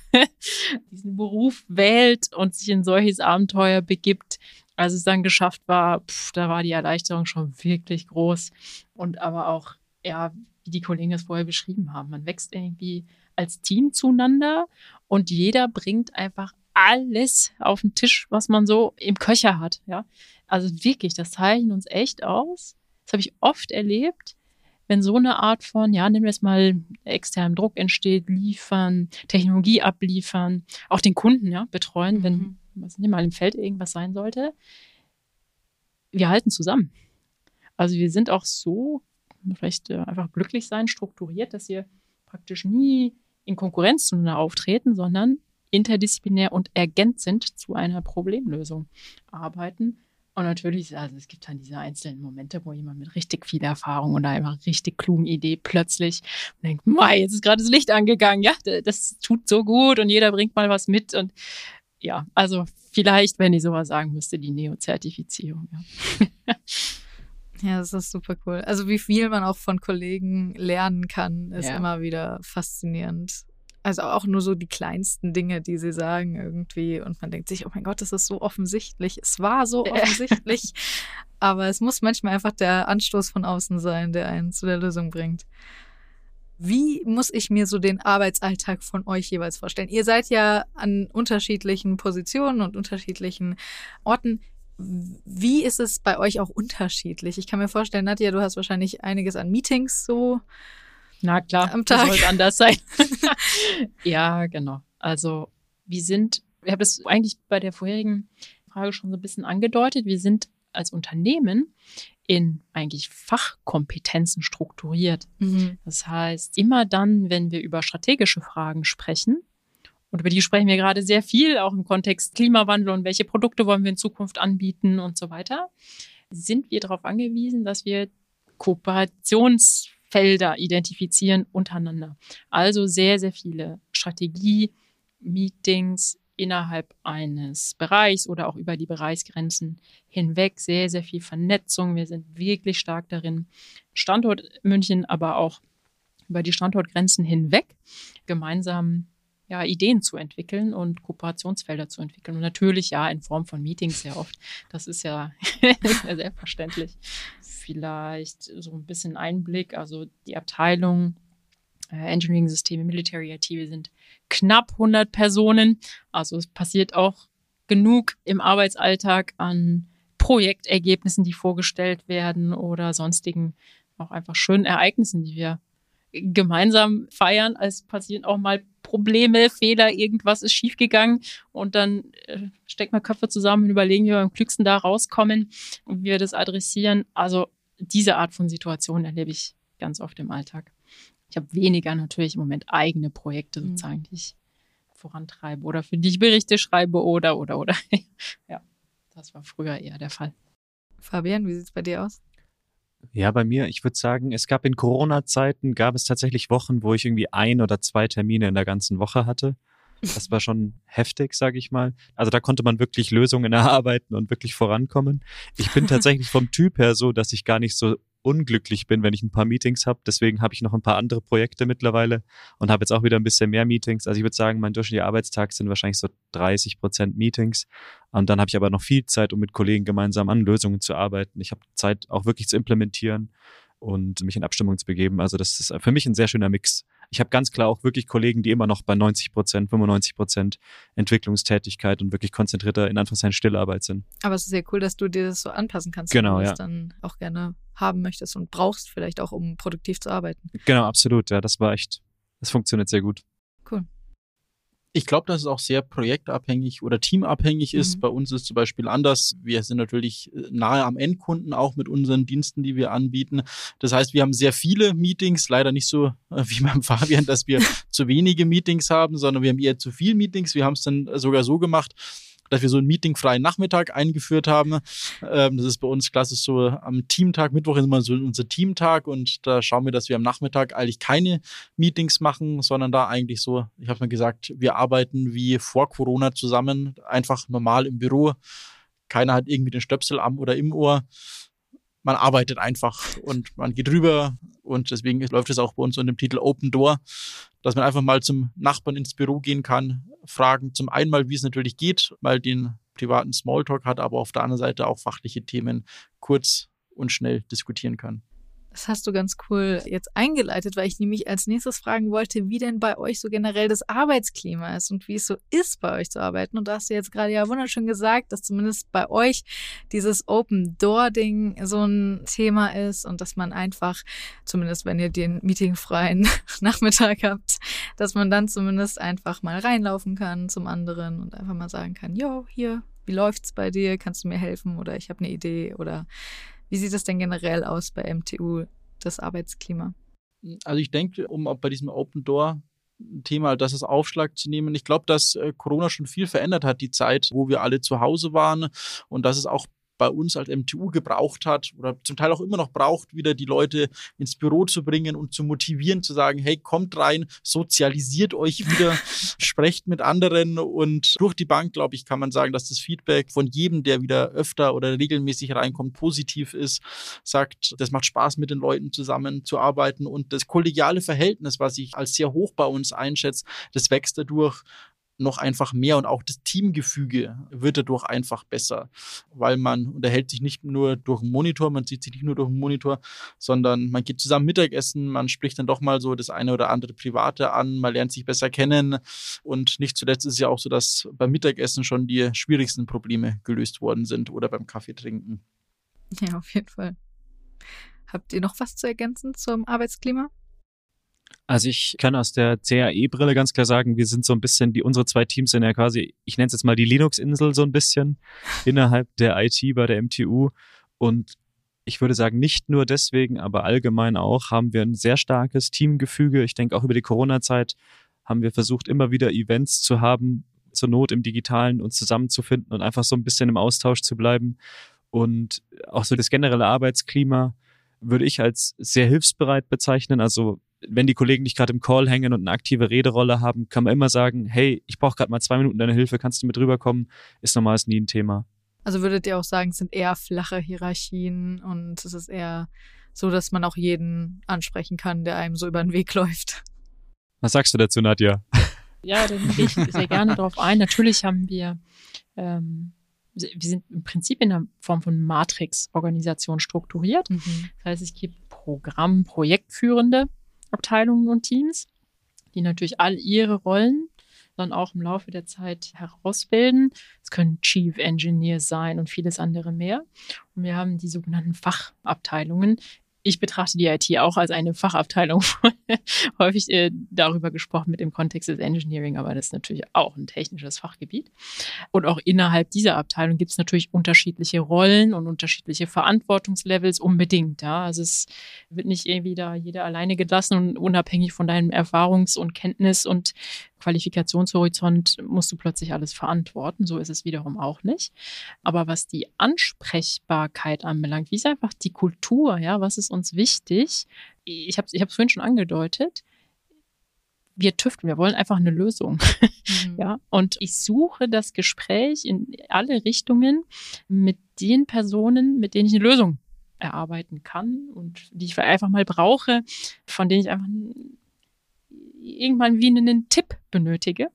diesen Beruf wählt und sich in solches Abenteuer begibt. Als es dann geschafft war, pff, da war die Erleichterung schon wirklich groß. Und aber auch, ja, wie die Kollegen es vorher beschrieben haben, man wächst irgendwie als Team zueinander und jeder bringt einfach alles auf den Tisch, was man so im Köcher hat, ja. Also wirklich, das zeichnet uns echt aus. Das habe ich oft erlebt wenn so eine Art von, ja, nehmen wir es mal, externen Druck entsteht, liefern, Technologie abliefern, auch den Kunden, ja, betreuen, mhm. wenn, was nicht mal im Feld irgendwas sein sollte. Wir halten zusammen. Also wir sind auch so, vielleicht äh, einfach glücklich sein, strukturiert, dass wir praktisch nie in Konkurrenz zueinander auftreten, sondern interdisziplinär und ergänzend zu einer Problemlösung arbeiten und natürlich, also es gibt dann diese einzelnen Momente, wo jemand mit richtig viel Erfahrung oder einfach richtig klugen Idee plötzlich denkt, Mei, jetzt ist gerade das Licht angegangen, ja, das tut so gut und jeder bringt mal was mit und ja, also vielleicht, wenn ich sowas sagen müsste, die Neo-Zertifizierung. Ja. ja, das ist super cool. Also wie viel man auch von Kollegen lernen kann, ist ja. immer wieder faszinierend. Also auch nur so die kleinsten Dinge, die sie sagen irgendwie. Und man denkt sich, oh mein Gott, das ist so offensichtlich. Es war so offensichtlich. Aber es muss manchmal einfach der Anstoß von außen sein, der einen zu der Lösung bringt. Wie muss ich mir so den Arbeitsalltag von euch jeweils vorstellen? Ihr seid ja an unterschiedlichen Positionen und unterschiedlichen Orten. Wie ist es bei euch auch unterschiedlich? Ich kann mir vorstellen, Nadja, du hast wahrscheinlich einiges an Meetings so na klar, am Tag. soll anders sein. ja, genau. Also wir sind, ich habe das eigentlich bei der vorherigen Frage schon so ein bisschen angedeutet, wir sind als Unternehmen in eigentlich Fachkompetenzen strukturiert. Mhm. Das heißt, immer dann, wenn wir über strategische Fragen sprechen, und über die sprechen wir gerade sehr viel, auch im Kontext Klimawandel und welche Produkte wollen wir in Zukunft anbieten und so weiter, sind wir darauf angewiesen, dass wir Kooperationsfelder identifizieren untereinander. Also sehr, sehr viele Strategie-Meetings innerhalb eines Bereichs oder auch über die Bereichsgrenzen hinweg. Sehr, sehr viel Vernetzung. Wir sind wirklich stark darin, Standort München, aber auch über die Standortgrenzen hinweg gemeinsam ja, Ideen zu entwickeln und Kooperationsfelder zu entwickeln. Und natürlich ja in Form von Meetings sehr oft. Das ist ja selbstverständlich. Vielleicht so ein bisschen Einblick. Also die Abteilung äh, Engineering-Systeme, Military IT, wir sind knapp 100 Personen. Also es passiert auch genug im Arbeitsalltag an Projektergebnissen, die vorgestellt werden oder sonstigen auch einfach schönen Ereignissen, die wir gemeinsam feiern. Es passieren auch mal Probleme, Fehler, irgendwas ist schiefgegangen und dann äh, stecken wir Köpfe zusammen und überlegen, wie wir am klügsten da rauskommen und wie wir das adressieren. Also diese Art von Situation erlebe ich ganz oft im Alltag. Ich habe weniger natürlich im Moment eigene Projekte Mhm. sozusagen, die ich vorantreibe oder für die ich Berichte schreibe oder, oder, oder. ja, das war früher eher der Fall. Fabian, wie sieht's bei dir aus? Ja, bei mir, ich würde sagen, es gab in Corona-Zeiten, gab es tatsächlich Wochen, wo ich irgendwie ein oder zwei Termine in der ganzen Woche hatte. Das war schon heftig, sage ich mal. Also da konnte man wirklich Lösungen erarbeiten und wirklich vorankommen. Ich bin tatsächlich vom Typ her so, dass ich gar nicht so unglücklich bin, wenn ich ein paar Meetings habe. Deswegen habe ich noch ein paar andere Projekte mittlerweile und habe jetzt auch wieder ein bisschen mehr Meetings. Also ich würde sagen, mein durchschnittlicher Arbeitstag sind wahrscheinlich so 30 Prozent Meetings. Und dann habe ich aber noch viel Zeit, um mit Kollegen gemeinsam an Lösungen zu arbeiten. Ich habe Zeit, auch wirklich zu implementieren und mich in Abstimmung zu begeben. Also das ist für mich ein sehr schöner Mix. Ich habe ganz klar auch wirklich Kollegen, die immer noch bei 90 Prozent, 95 Prozent Entwicklungstätigkeit und wirklich konzentrierter, in Anführungszeichen, Stillarbeit sind. Aber es ist sehr cool, dass du dir das so anpassen kannst, Genau, wenn du ja. dann auch gerne haben möchtest und brauchst, vielleicht auch, um produktiv zu arbeiten. Genau, absolut. Ja, das war echt, das funktioniert sehr gut. Ich glaube, dass es auch sehr projektabhängig oder teamabhängig ist. Mhm. Bei uns ist zum Beispiel anders. Wir sind natürlich äh, nahe am Endkunden, auch mit unseren Diensten, die wir anbieten. Das heißt, wir haben sehr viele Meetings, leider nicht so äh, wie beim Fabian, dass wir zu wenige Meetings haben, sondern wir haben eher zu viel Meetings. Wir haben es dann sogar so gemacht, dass wir so einen meetingfreien Nachmittag eingeführt haben. Ähm, das ist bei uns klassisch so am Teamtag. Mittwoch ist immer so unser Teamtag und da schauen wir, dass wir am Nachmittag eigentlich keine Meetings machen, sondern da eigentlich so, ich habe mal gesagt, wir arbeiten wie vor Corona zusammen, einfach normal im Büro. Keiner hat irgendwie den Stöpsel am oder im Ohr. Man arbeitet einfach und man geht rüber und deswegen läuft es auch bei uns unter dem Titel Open Door, dass man einfach mal zum Nachbarn ins Büro gehen kann, fragen zum einen mal, wie es natürlich geht, mal den privaten Smalltalk hat, aber auf der anderen Seite auch fachliche Themen kurz und schnell diskutieren kann. Das hast du ganz cool jetzt eingeleitet, weil ich nämlich als nächstes fragen wollte, wie denn bei euch so generell das Arbeitsklima ist und wie es so ist, bei euch zu arbeiten. Und da hast du jetzt gerade ja wunderschön gesagt, dass zumindest bei euch dieses Open-Door-Ding so ein Thema ist und dass man einfach, zumindest wenn ihr den meetingfreien Nachmittag habt, dass man dann zumindest einfach mal reinlaufen kann zum anderen und einfach mal sagen kann, jo, hier, wie läuft's bei dir? Kannst du mir helfen? Oder ich habe eine Idee oder wie sieht es denn generell aus bei MTU, das Arbeitsklima? Also ich denke, um auch bei diesem Open Door Thema, das ist Aufschlag zu nehmen. Ich glaube, dass äh, Corona schon viel verändert hat, die Zeit, wo wir alle zu Hause waren und dass es auch bei uns als MTU gebraucht hat oder zum Teil auch immer noch braucht, wieder die Leute ins Büro zu bringen und zu motivieren, zu sagen, hey, kommt rein, sozialisiert euch wieder, sprecht mit anderen und durch die Bank, glaube ich, kann man sagen, dass das Feedback von jedem, der wieder öfter oder regelmäßig reinkommt, positiv ist, sagt, das macht Spaß, mit den Leuten zusammen zu arbeiten und das kollegiale Verhältnis, was ich als sehr hoch bei uns einschätze, das wächst dadurch noch einfach mehr und auch das Teamgefüge wird dadurch einfach besser, weil man unterhält sich nicht nur durch einen Monitor, man sieht sich nicht nur durch einen Monitor, sondern man geht zusammen Mittagessen, man spricht dann doch mal so das eine oder andere Private an, man lernt sich besser kennen und nicht zuletzt ist es ja auch so, dass beim Mittagessen schon die schwierigsten Probleme gelöst worden sind oder beim Kaffee trinken. Ja, auf jeden Fall. Habt ihr noch was zu ergänzen zum Arbeitsklima? Also ich kann aus der CAE-Brille ganz klar sagen, wir sind so ein bisschen, die unsere zwei Teams sind ja quasi, ich nenne es jetzt mal die Linux-Insel so ein bisschen innerhalb der IT bei der MTU. Und ich würde sagen, nicht nur deswegen, aber allgemein auch haben wir ein sehr starkes Teamgefüge. Ich denke auch über die Corona-Zeit haben wir versucht, immer wieder Events zu haben, zur Not im Digitalen uns zusammenzufinden und einfach so ein bisschen im Austausch zu bleiben. Und auch so das generelle Arbeitsklima würde ich als sehr hilfsbereit bezeichnen. Also wenn die Kollegen nicht gerade im Call hängen und eine aktive Rederolle haben, kann man immer sagen, hey, ich brauche gerade mal zwei Minuten deine Hilfe, kannst du mit rüberkommen? Ist normalerweise nie ein Thema. Also würdet ihr auch sagen, es sind eher flache Hierarchien und es ist eher so, dass man auch jeden ansprechen kann, der einem so über den Weg läuft. Was sagst du dazu, Nadja? Ja, da gehe ich sehr gerne drauf ein. Natürlich haben wir, ähm, wir sind im Prinzip in einer Form von Matrix-Organisation strukturiert. Mhm. Das heißt, es gibt Programm, Projektführende Abteilungen und Teams, die natürlich all ihre Rollen dann auch im Laufe der Zeit herausbilden. Es können Chief Engineers sein und vieles andere mehr. Und wir haben die sogenannten Fachabteilungen, ich betrachte die IT auch als eine Fachabteilung. Häufig äh, darüber gesprochen mit dem Kontext des Engineering, aber das ist natürlich auch ein technisches Fachgebiet. Und auch innerhalb dieser Abteilung gibt es natürlich unterschiedliche Rollen und unterschiedliche Verantwortungslevels unbedingt. Ja? Also es wird nicht irgendwie da jeder alleine gelassen und unabhängig von deinem Erfahrungs- und Kenntnis- und Qualifikationshorizont musst du plötzlich alles verantworten. So ist es wiederum auch nicht. Aber was die Ansprechbarkeit anbelangt, wie ist einfach die Kultur, ja, was ist uns wichtig? Ich habe es ich vorhin schon angedeutet. Wir tüfteln, wir wollen einfach eine Lösung. Mhm. Ja, und ich suche das Gespräch in alle Richtungen mit den Personen, mit denen ich eine Lösung erarbeiten kann und die ich einfach mal brauche, von denen ich einfach irgendwann wie einen Tipp benötige.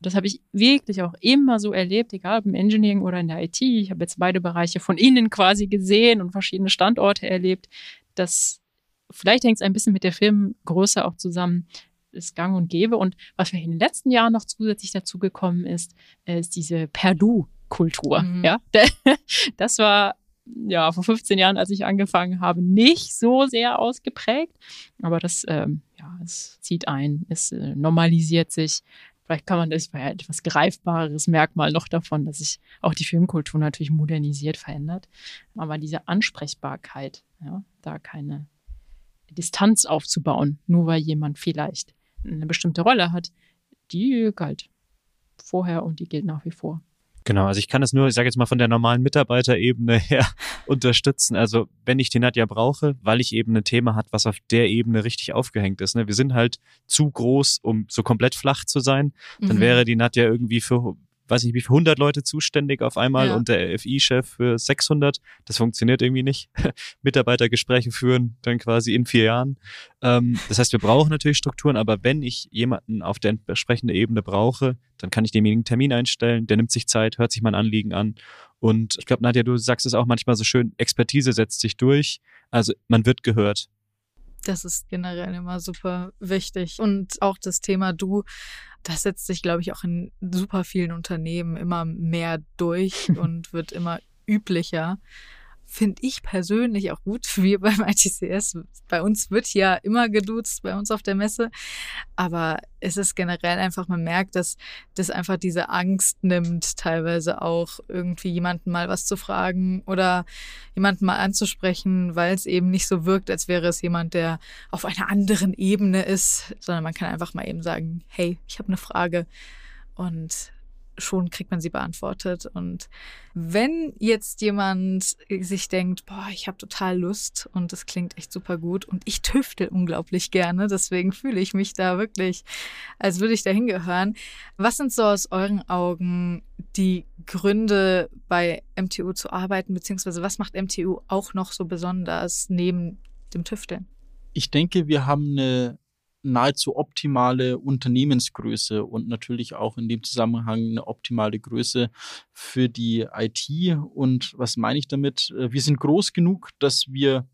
Das habe ich wirklich auch immer so erlebt, egal ob im Engineering oder in der IT. Ich habe jetzt beide Bereiche von innen quasi gesehen und verschiedene Standorte erlebt. Das vielleicht hängt es ein bisschen mit der Firmengröße auch zusammen, ist gang und gäbe. Und was wir in den letzten Jahren noch zusätzlich dazu gekommen ist, ist diese Perdu-Kultur. Mhm. Ja, das war ja, vor 15 Jahren, als ich angefangen habe, nicht so sehr ausgeprägt. Aber das, ähm, ja, es zieht ein, es äh, normalisiert sich. Vielleicht kann man das bei etwas greifbareres Merkmal noch davon, dass sich auch die Filmkultur natürlich modernisiert verändert. Aber diese Ansprechbarkeit, ja, da keine Distanz aufzubauen, nur weil jemand vielleicht eine bestimmte Rolle hat, die galt vorher und die gilt nach wie vor. Genau, also ich kann es nur, ich sage jetzt mal von der normalen Mitarbeiterebene her unterstützen. Also wenn ich die Nadja brauche, weil ich eben ein Thema hat, was auf der Ebene richtig aufgehängt ist. Ne? Wir sind halt zu groß, um so komplett flach zu sein. Dann mhm. wäre die Nadja irgendwie für weiß nicht, wie viele 100 Leute zuständig auf einmal ja. und der FI-Chef für 600. Das funktioniert irgendwie nicht. Mitarbeitergespräche führen dann quasi in vier Jahren. Ähm, das heißt, wir brauchen natürlich Strukturen, aber wenn ich jemanden auf der entsprechenden Ebene brauche, dann kann ich demjenigen einen Termin einstellen, der nimmt sich Zeit, hört sich mein Anliegen an. Und ich glaube, Nadja, du sagst es auch manchmal so schön, Expertise setzt sich durch. Also man wird gehört. Das ist generell immer super wichtig. Und auch das Thema Du, das setzt sich, glaube ich, auch in super vielen Unternehmen immer mehr durch und wird immer üblicher finde ich persönlich auch gut. Wir beim ITCS, bei uns wird ja immer geduzt, bei uns auf der Messe. Aber es ist generell einfach, man merkt, dass das einfach diese Angst nimmt, teilweise auch irgendwie jemanden mal was zu fragen oder jemanden mal anzusprechen, weil es eben nicht so wirkt, als wäre es jemand, der auf einer anderen Ebene ist, sondern man kann einfach mal eben sagen, hey, ich habe eine Frage. Und schon kriegt man sie beantwortet. Und wenn jetzt jemand sich denkt, boah, ich habe total Lust und das klingt echt super gut und ich tüftel unglaublich gerne, deswegen fühle ich mich da wirklich, als würde ich da hingehören. Was sind so aus euren Augen die Gründe, bei MTU zu arbeiten, beziehungsweise was macht MTU auch noch so besonders neben dem Tüfteln? Ich denke, wir haben eine nahezu optimale Unternehmensgröße und natürlich auch in dem Zusammenhang eine optimale Größe für die IT. Und was meine ich damit? Äh, wir sind groß genug, dass wir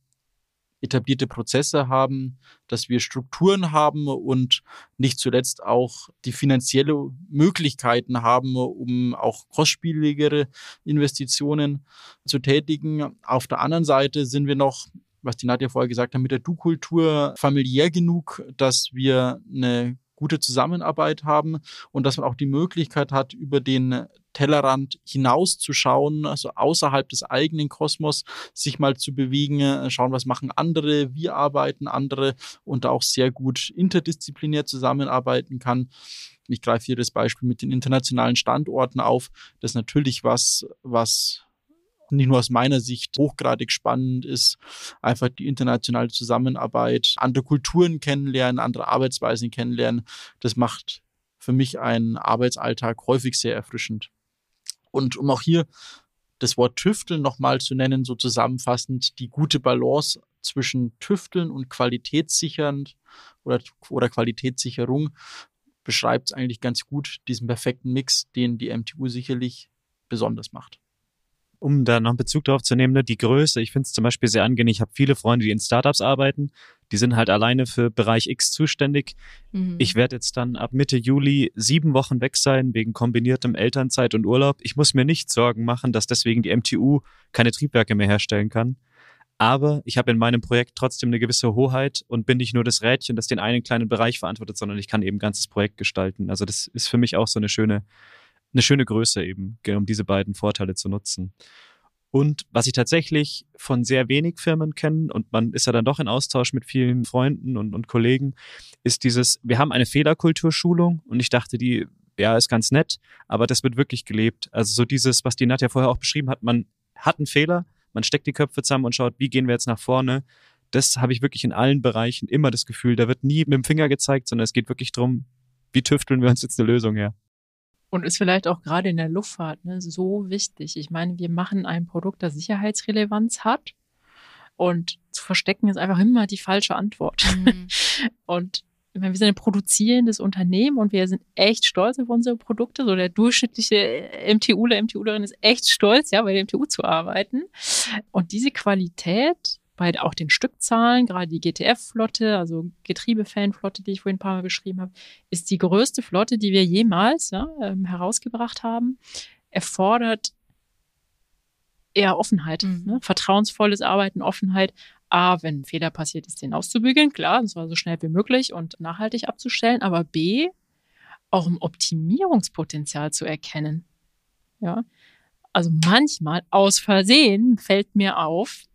etablierte Prozesse haben, dass wir Strukturen haben und nicht zuletzt auch die finanzielle Möglichkeiten haben, um auch kostspieligere Investitionen zu tätigen. Auf der anderen Seite sind wir noch was die Nadja vorher gesagt hat, mit der Du-Kultur familiär genug, dass wir eine gute Zusammenarbeit haben und dass man auch die Möglichkeit hat, über den Tellerrand hinauszuschauen, also außerhalb des eigenen Kosmos sich mal zu bewegen, äh, schauen, was machen andere, wie arbeiten andere und auch sehr gut interdisziplinär zusammenarbeiten kann. Ich greife hier das Beispiel mit den internationalen Standorten auf. Das ist natürlich was, was nicht nur aus meiner Sicht hochgradig spannend ist, einfach die internationale Zusammenarbeit, andere Kulturen kennenlernen, andere Arbeitsweisen kennenlernen. Das macht für mich einen Arbeitsalltag häufig sehr erfrischend. Und um auch hier das Wort Tüfteln nochmal zu nennen, so zusammenfassend, die gute Balance zwischen Tüfteln und qualitätssichernd oder, oder Qualitätssicherung beschreibt es eigentlich ganz gut, diesen perfekten Mix, den die MTU sicherlich besonders macht um da noch einen Bezug darauf zu nehmen, ne, die Größe, ich finde es zum Beispiel sehr angenehm. Ich habe viele Freunde, die in Startups arbeiten. Die sind halt alleine für Bereich X zuständig. Mhm. Ich werde jetzt dann ab Mitte Juli sieben Wochen weg sein wegen kombiniertem Elternzeit und Urlaub. Ich muss mir nicht Sorgen machen, dass deswegen die MTU keine Triebwerke mehr herstellen kann. Aber ich habe in meinem Projekt trotzdem eine gewisse Hoheit und bin nicht nur das Rädchen, das den einen kleinen Bereich verantwortet, sondern ich kann eben ganzes Projekt gestalten. Also das ist für mich auch so eine schöne eine schöne Größe eben, um diese beiden Vorteile zu nutzen. Und was ich tatsächlich von sehr wenig Firmen kenne, und man ist ja dann doch in Austausch mit vielen Freunden und, und Kollegen, ist dieses, wir haben eine Fehlerkulturschulung und ich dachte, die, ja, ist ganz nett, aber das wird wirklich gelebt. Also so dieses, was die Nadja vorher auch beschrieben hat, man hat einen Fehler, man steckt die Köpfe zusammen und schaut, wie gehen wir jetzt nach vorne. Das habe ich wirklich in allen Bereichen immer das Gefühl, da wird nie mit dem Finger gezeigt, sondern es geht wirklich darum, wie tüfteln wir uns jetzt eine Lösung her. Und ist vielleicht auch gerade in der Luftfahrt ne, so wichtig. Ich meine, wir machen ein Produkt, das Sicherheitsrelevanz hat. Und zu verstecken ist einfach immer die falsche Antwort. Mhm. Und ich meine, wir sind ein produzierendes Unternehmen und wir sind echt stolz auf unsere Produkte. So der durchschnittliche MTUler, MTUlerin ist echt stolz, ja, bei der MTU zu arbeiten. Und diese Qualität bei auch den Stückzahlen, gerade die GTF-Flotte, also Getriebefan-Flotte, die ich vorhin ein paar Mal beschrieben habe, ist die größte Flotte, die wir jemals ja, ähm, herausgebracht haben, erfordert eher Offenheit, mhm. ne? vertrauensvolles Arbeiten, Offenheit. A, wenn ein Fehler passiert ist, den auszubügeln, klar, das war so schnell wie möglich und nachhaltig abzustellen, aber B, auch ein Optimierungspotenzial zu erkennen. Ja, also manchmal aus Versehen fällt mir auf,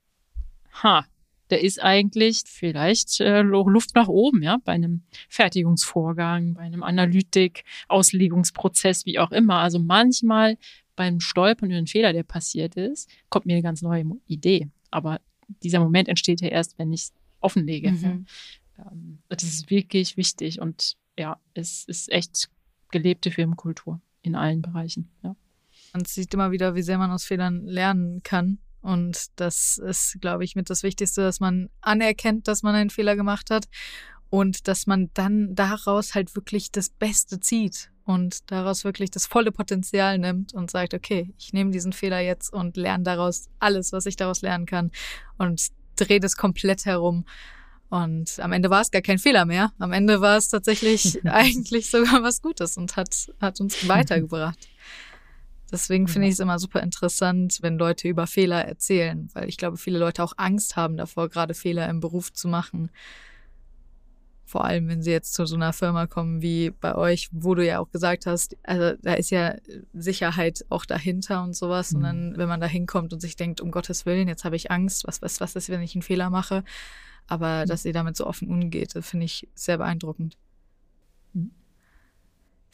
ha, da ist eigentlich vielleicht äh, Luft nach oben, ja, bei einem Fertigungsvorgang, bei einem Analytik, Auslegungsprozess, wie auch immer. Also manchmal beim Stolpern über einen Fehler, der passiert ist, kommt mir eine ganz neue Idee. Aber dieser Moment entsteht ja erst, wenn ich es offenlege. Mhm. Ähm, das ist wirklich wichtig und ja, es ist echt gelebte Firmenkultur in allen Bereichen. Ja. Man sieht immer wieder, wie sehr man aus Fehlern lernen kann. Und das ist, glaube ich, mit das Wichtigste, dass man anerkennt, dass man einen Fehler gemacht hat und dass man dann daraus halt wirklich das Beste zieht und daraus wirklich das volle Potenzial nimmt und sagt, okay, ich nehme diesen Fehler jetzt und lerne daraus alles, was ich daraus lernen kann und drehe das komplett herum. Und am Ende war es gar kein Fehler mehr. Am Ende war es tatsächlich eigentlich sogar was Gutes und hat, hat uns weitergebracht. Deswegen finde ich es immer super interessant, wenn Leute über Fehler erzählen, weil ich glaube, viele Leute auch Angst haben davor, gerade Fehler im Beruf zu machen. Vor allem, wenn sie jetzt zu so einer Firma kommen wie bei euch, wo du ja auch gesagt hast, also da ist ja Sicherheit auch dahinter und sowas. Mhm. Und dann, mhm. wenn man da hinkommt und sich denkt, um Gottes Willen, jetzt habe ich Angst, was, was, was ist, wenn ich einen Fehler mache? Aber mhm. dass ihr damit so offen umgeht, finde ich sehr beeindruckend. Mhm.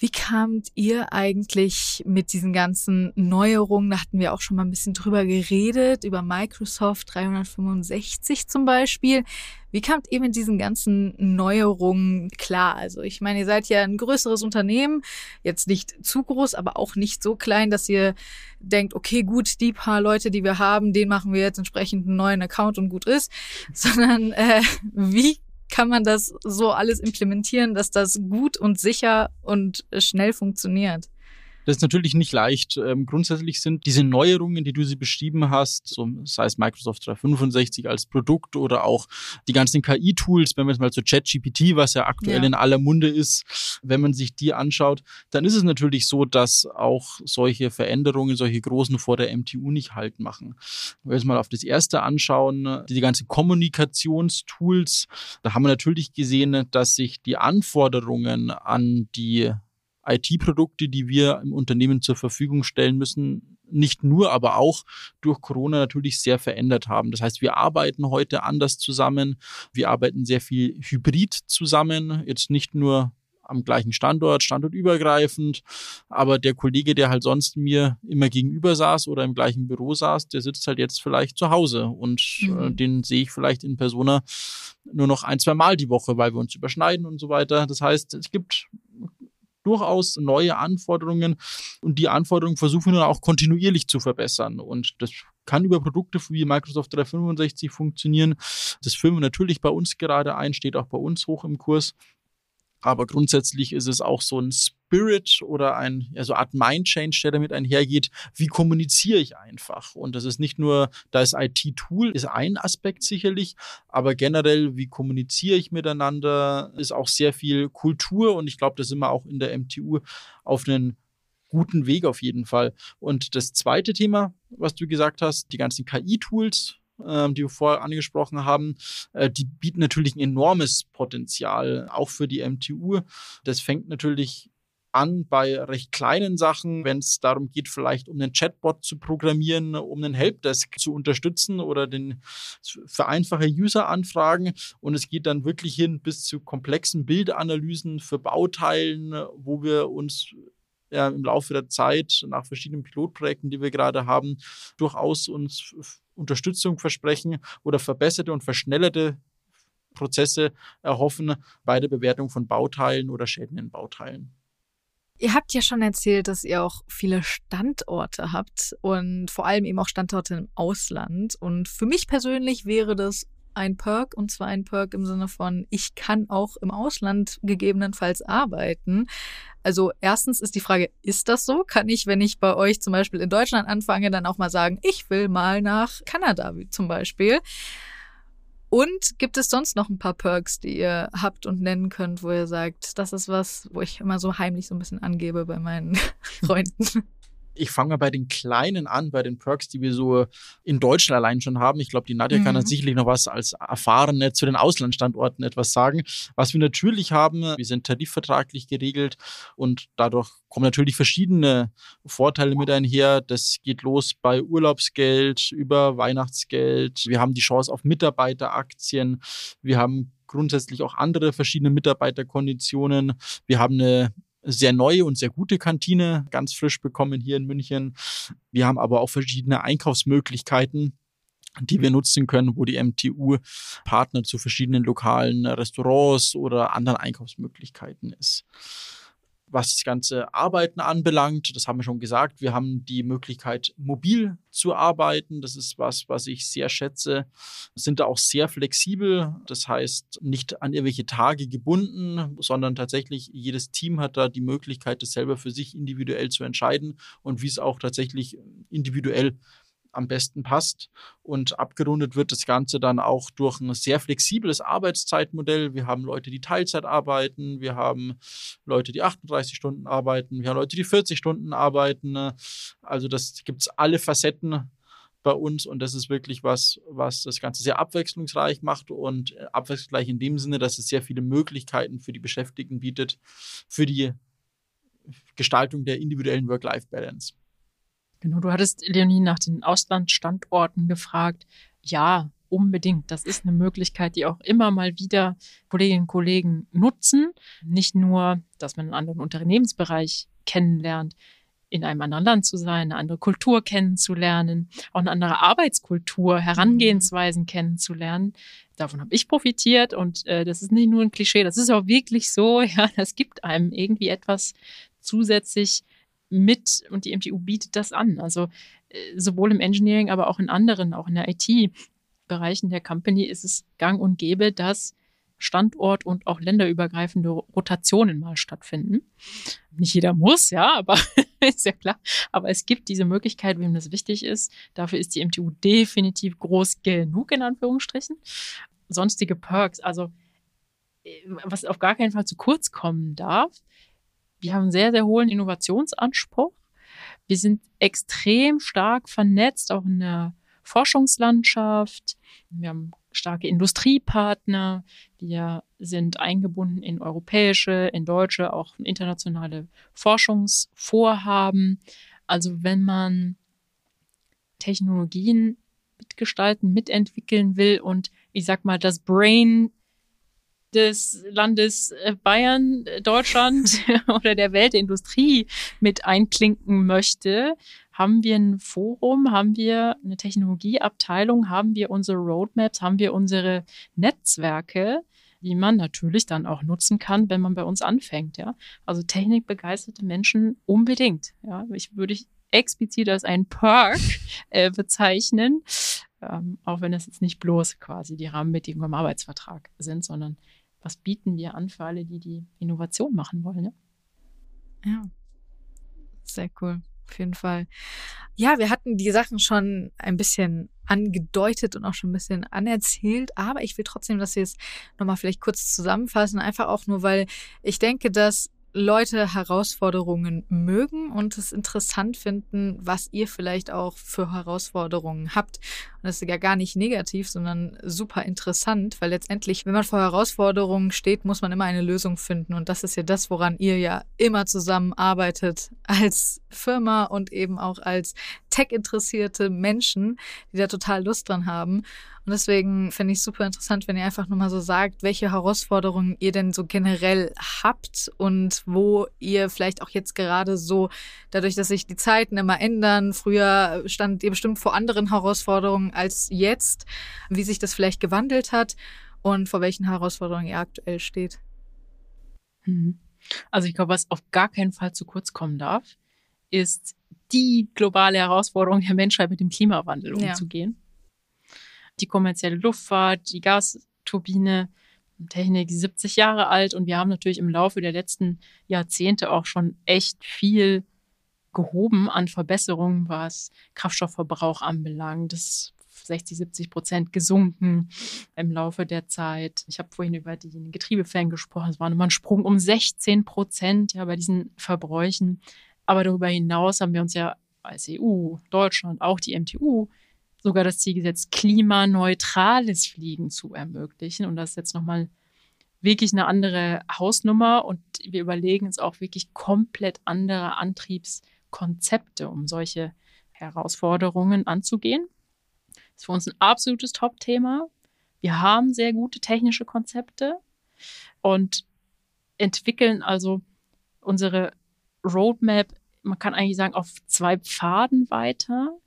Wie kamt ihr eigentlich mit diesen ganzen Neuerungen? Da hatten wir auch schon mal ein bisschen drüber geredet, über Microsoft 365 zum Beispiel. Wie kamt ihr mit diesen ganzen Neuerungen klar? Also ich meine, ihr seid ja ein größeres Unternehmen, jetzt nicht zu groß, aber auch nicht so klein, dass ihr denkt, okay, gut, die paar Leute, die wir haben, den machen wir jetzt entsprechend einen neuen Account und gut ist, sondern äh, wie kann man das so alles implementieren, dass das gut und sicher und schnell funktioniert? Das ist natürlich nicht leicht. Ähm, grundsätzlich sind diese Neuerungen, die du sie beschrieben hast, so sei es Microsoft 365 als Produkt oder auch die ganzen KI-Tools, wenn man jetzt mal so ChatGPT, was ja aktuell ja. in aller Munde ist, wenn man sich die anschaut, dann ist es natürlich so, dass auch solche Veränderungen, solche großen vor der MTU nicht halt machen. Wenn wir uns mal auf das erste anschauen, die, die ganzen Kommunikationstools, da haben wir natürlich gesehen, dass sich die Anforderungen an die IT-Produkte, die wir im Unternehmen zur Verfügung stellen müssen, nicht nur, aber auch durch Corona natürlich sehr verändert haben. Das heißt, wir arbeiten heute anders zusammen. Wir arbeiten sehr viel hybrid zusammen. Jetzt nicht nur am gleichen Standort, standortübergreifend. Aber der Kollege, der halt sonst mir immer gegenüber saß oder im gleichen Büro saß, der sitzt halt jetzt vielleicht zu Hause und äh, mhm. äh, den sehe ich vielleicht in Persona nur noch ein, zwei Mal die Woche, weil wir uns überschneiden und so weiter. Das heißt, es gibt durchaus neue Anforderungen und die Anforderungen versuchen wir auch kontinuierlich zu verbessern und das kann über Produkte wie Microsoft 365 funktionieren. Das filmen wir natürlich bei uns gerade ein, steht auch bei uns hoch im Kurs. Aber grundsätzlich ist es auch so ein Spirit oder ein, ja, so Art Mind-Change, der damit einhergeht. Wie kommuniziere ich einfach? Und das ist nicht nur, da ist IT-Tool, ist ein Aspekt sicherlich, aber generell, wie kommuniziere ich miteinander, ist auch sehr viel Kultur und ich glaube, da sind wir auch in der MTU auf einen guten Weg auf jeden Fall. Und das zweite Thema, was du gesagt hast, die ganzen KI-Tools, ähm, die wir vorher angesprochen haben, äh, die bieten natürlich ein enormes Potenzial, auch für die MTU. Das fängt natürlich an bei recht kleinen Sachen, wenn es darum geht, vielleicht um einen Chatbot zu programmieren, um einen Helpdesk zu unterstützen oder den für einfache User-Anfragen. Und es geht dann wirklich hin bis zu komplexen Bildanalysen für Bauteilen, wo wir uns ja, im Laufe der Zeit nach verschiedenen Pilotprojekten, die wir gerade haben, durchaus uns Unterstützung versprechen oder verbesserte und verschnellerte Prozesse erhoffen bei der Bewertung von Bauteilen oder Schäden in Bauteilen. Ihr habt ja schon erzählt, dass ihr auch viele Standorte habt und vor allem eben auch Standorte im Ausland. Und für mich persönlich wäre das ein Perk und zwar ein Perk im Sinne von, ich kann auch im Ausland gegebenenfalls arbeiten. Also erstens ist die Frage, ist das so? Kann ich, wenn ich bei euch zum Beispiel in Deutschland anfange, dann auch mal sagen, ich will mal nach Kanada zum Beispiel? Und gibt es sonst noch ein paar Perks, die ihr habt und nennen könnt, wo ihr sagt, das ist was, wo ich immer so heimlich so ein bisschen angebe bei meinen Freunden? Ich fange mal bei den kleinen an, bei den Perks, die wir so in Deutschland allein schon haben. Ich glaube, die Nadja mhm. kann dann sicherlich noch was als Erfahrene zu den Auslandsstandorten etwas sagen. Was wir natürlich haben, wir sind tarifvertraglich geregelt und dadurch kommen natürlich verschiedene Vorteile mit einher. Das geht los bei Urlaubsgeld, über Weihnachtsgeld. Wir haben die Chance auf Mitarbeiteraktien. Wir haben grundsätzlich auch andere verschiedene Mitarbeiterkonditionen. Wir haben eine sehr neue und sehr gute Kantine, ganz frisch bekommen hier in München. Wir haben aber auch verschiedene Einkaufsmöglichkeiten die wir nutzen können, wo die MTU Partner zu verschiedenen lokalen Restaurants oder anderen Einkaufsmöglichkeiten ist was das ganze Arbeiten anbelangt, das haben wir schon gesagt, wir haben die Möglichkeit, mobil zu arbeiten. Das ist was, was ich sehr schätze. Sind da auch sehr flexibel. Das heißt, nicht an irgendwelche Tage gebunden, sondern tatsächlich jedes Team hat da die Möglichkeit, das selber für sich individuell zu entscheiden und wie es auch tatsächlich individuell am besten passt. Und abgerundet wird das Ganze dann auch durch ein sehr flexibles Arbeitszeitmodell. Wir haben Leute, die Teilzeit arbeiten, wir haben Leute, die 38 Stunden arbeiten, wir haben Leute, die 40 Stunden arbeiten. Also das gibt es alle Facetten bei uns und das ist wirklich was, was das Ganze sehr abwechslungsreich macht und abwechslungsreich in dem Sinne, dass es sehr viele Möglichkeiten für die Beschäftigten bietet, für die Gestaltung der individuellen Work-Life-Balance. Genau, du hattest Leonie nach den Auslandsstandorten gefragt. Ja, unbedingt. Das ist eine Möglichkeit, die auch immer mal wieder Kolleginnen und Kollegen nutzen. Nicht nur, dass man einen anderen Unternehmensbereich kennenlernt, in einem anderen Land zu sein, eine andere Kultur kennenzulernen, auch eine andere Arbeitskultur, Herangehensweisen kennenzulernen. Davon habe ich profitiert und äh, das ist nicht nur ein Klischee, das ist auch wirklich so. Ja, das gibt einem irgendwie etwas zusätzlich mit und die MTU bietet das an. Also äh, sowohl im Engineering, aber auch in anderen, auch in der IT-Bereichen der Company ist es gang und gäbe, dass Standort- und auch länderübergreifende Rotationen mal stattfinden. Nicht jeder muss, ja, aber ist ja klar. Aber es gibt diese Möglichkeit, wem das wichtig ist. Dafür ist die MTU definitiv groß genug, in Anführungsstrichen. Sonstige Perks, also äh, was auf gar keinen Fall zu kurz kommen darf. Wir haben einen sehr, sehr hohen Innovationsanspruch. Wir sind extrem stark vernetzt, auch in der Forschungslandschaft. Wir haben starke Industriepartner. Wir sind eingebunden in europäische, in deutsche, auch internationale Forschungsvorhaben. Also wenn man Technologien mitgestalten, mitentwickeln will und ich sag mal das Brain des Landes äh, Bayern, äh, Deutschland oder der Welt der Industrie mit einklinken möchte, haben wir ein Forum, haben wir eine Technologieabteilung, haben wir unsere Roadmaps, haben wir unsere Netzwerke, die man natürlich dann auch nutzen kann, wenn man bei uns anfängt, ja. Also technikbegeisterte Menschen unbedingt, ja. Ich würde ich explizit als einen Perk äh, bezeichnen, ähm, auch wenn das jetzt nicht bloß quasi die Rahmenbedingungen im Arbeitsvertrag sind, sondern was bieten wir an für alle, die die Innovation machen wollen. Ja, ja. sehr cool. Auf jeden Fall. Ja, wir hatten die Sachen schon ein bisschen angedeutet und auch schon ein bisschen anerzählt, aber ich will trotzdem, dass wir es nochmal vielleicht kurz zusammenfassen, einfach auch nur, weil ich denke, dass Leute Herausforderungen mögen und es interessant finden, was ihr vielleicht auch für Herausforderungen habt. Und das ist ja gar nicht negativ, sondern super interessant, weil letztendlich, wenn man vor Herausforderungen steht, muss man immer eine Lösung finden. Und das ist ja das, woran ihr ja immer zusammenarbeitet als Firma und eben auch als tech-interessierte Menschen, die da total Lust dran haben. Und deswegen finde ich super interessant, wenn ihr einfach nochmal so sagt, welche Herausforderungen ihr denn so generell habt und wo ihr vielleicht auch jetzt gerade so, dadurch, dass sich die Zeiten immer ändern, früher standet ihr bestimmt vor anderen Herausforderungen als jetzt, wie sich das vielleicht gewandelt hat und vor welchen Herausforderungen ihr aktuell steht. Mhm. Also ich glaube, was auf gar keinen Fall zu kurz kommen darf, ist die globale Herausforderung der Menschheit mit dem Klimawandel umzugehen. Die kommerzielle Luftfahrt, die Gasturbine, Technik 70 Jahre alt und wir haben natürlich im Laufe der letzten Jahrzehnte auch schon echt viel gehoben an Verbesserungen, was Kraftstoffverbrauch anbelangt. Das ist 60, 70 Prozent gesunken im Laufe der Zeit. Ich habe vorhin über die Getriebefällen gesprochen. Es war nochmal ein Sprung um 16 Prozent ja, bei diesen Verbräuchen. Aber darüber hinaus haben wir uns ja als EU, Deutschland, auch die MTU sogar das Ziel gesetzt, klimaneutrales Fliegen zu ermöglichen. Und das ist jetzt nochmal wirklich eine andere Hausnummer. Und wir überlegen uns auch wirklich komplett andere Antriebskonzepte, um solche Herausforderungen anzugehen. Das ist für uns ein absolutes Top-Thema. Wir haben sehr gute technische Konzepte und entwickeln also unsere Roadmap, man kann eigentlich sagen, auf zwei Pfaden weiter.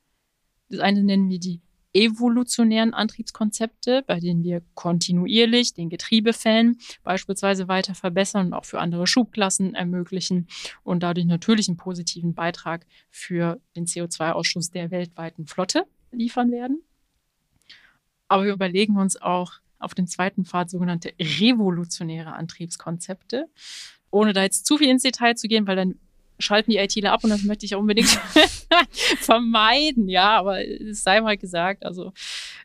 Das eine nennen wir die evolutionären Antriebskonzepte, bei denen wir kontinuierlich den Getriebefällen beispielsweise weiter verbessern und auch für andere Schubklassen ermöglichen und dadurch natürlich einen positiven Beitrag für den CO2-Ausstoß der weltweiten Flotte liefern werden. Aber wir überlegen uns auch auf dem zweiten Pfad sogenannte revolutionäre Antriebskonzepte. Ohne da jetzt zu viel ins Detail zu gehen, weil dann schalten die ITler ab und das möchte ich unbedingt vermeiden, ja, aber es sei mal gesagt, also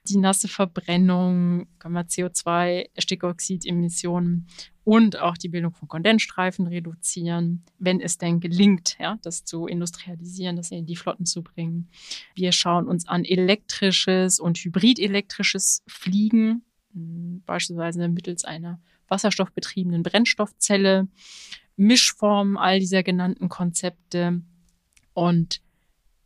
die nasse Verbrennung, CO2, Stickoxidemissionen und auch die Bildung von Kondensstreifen reduzieren, wenn es denn gelingt, ja, das zu industrialisieren, das in die Flotten zu bringen. Wir schauen uns an elektrisches und hybridelektrisches Fliegen, hm, beispielsweise mittels einer wasserstoffbetriebenen Brennstoffzelle. Mischformen all dieser genannten Konzepte. Und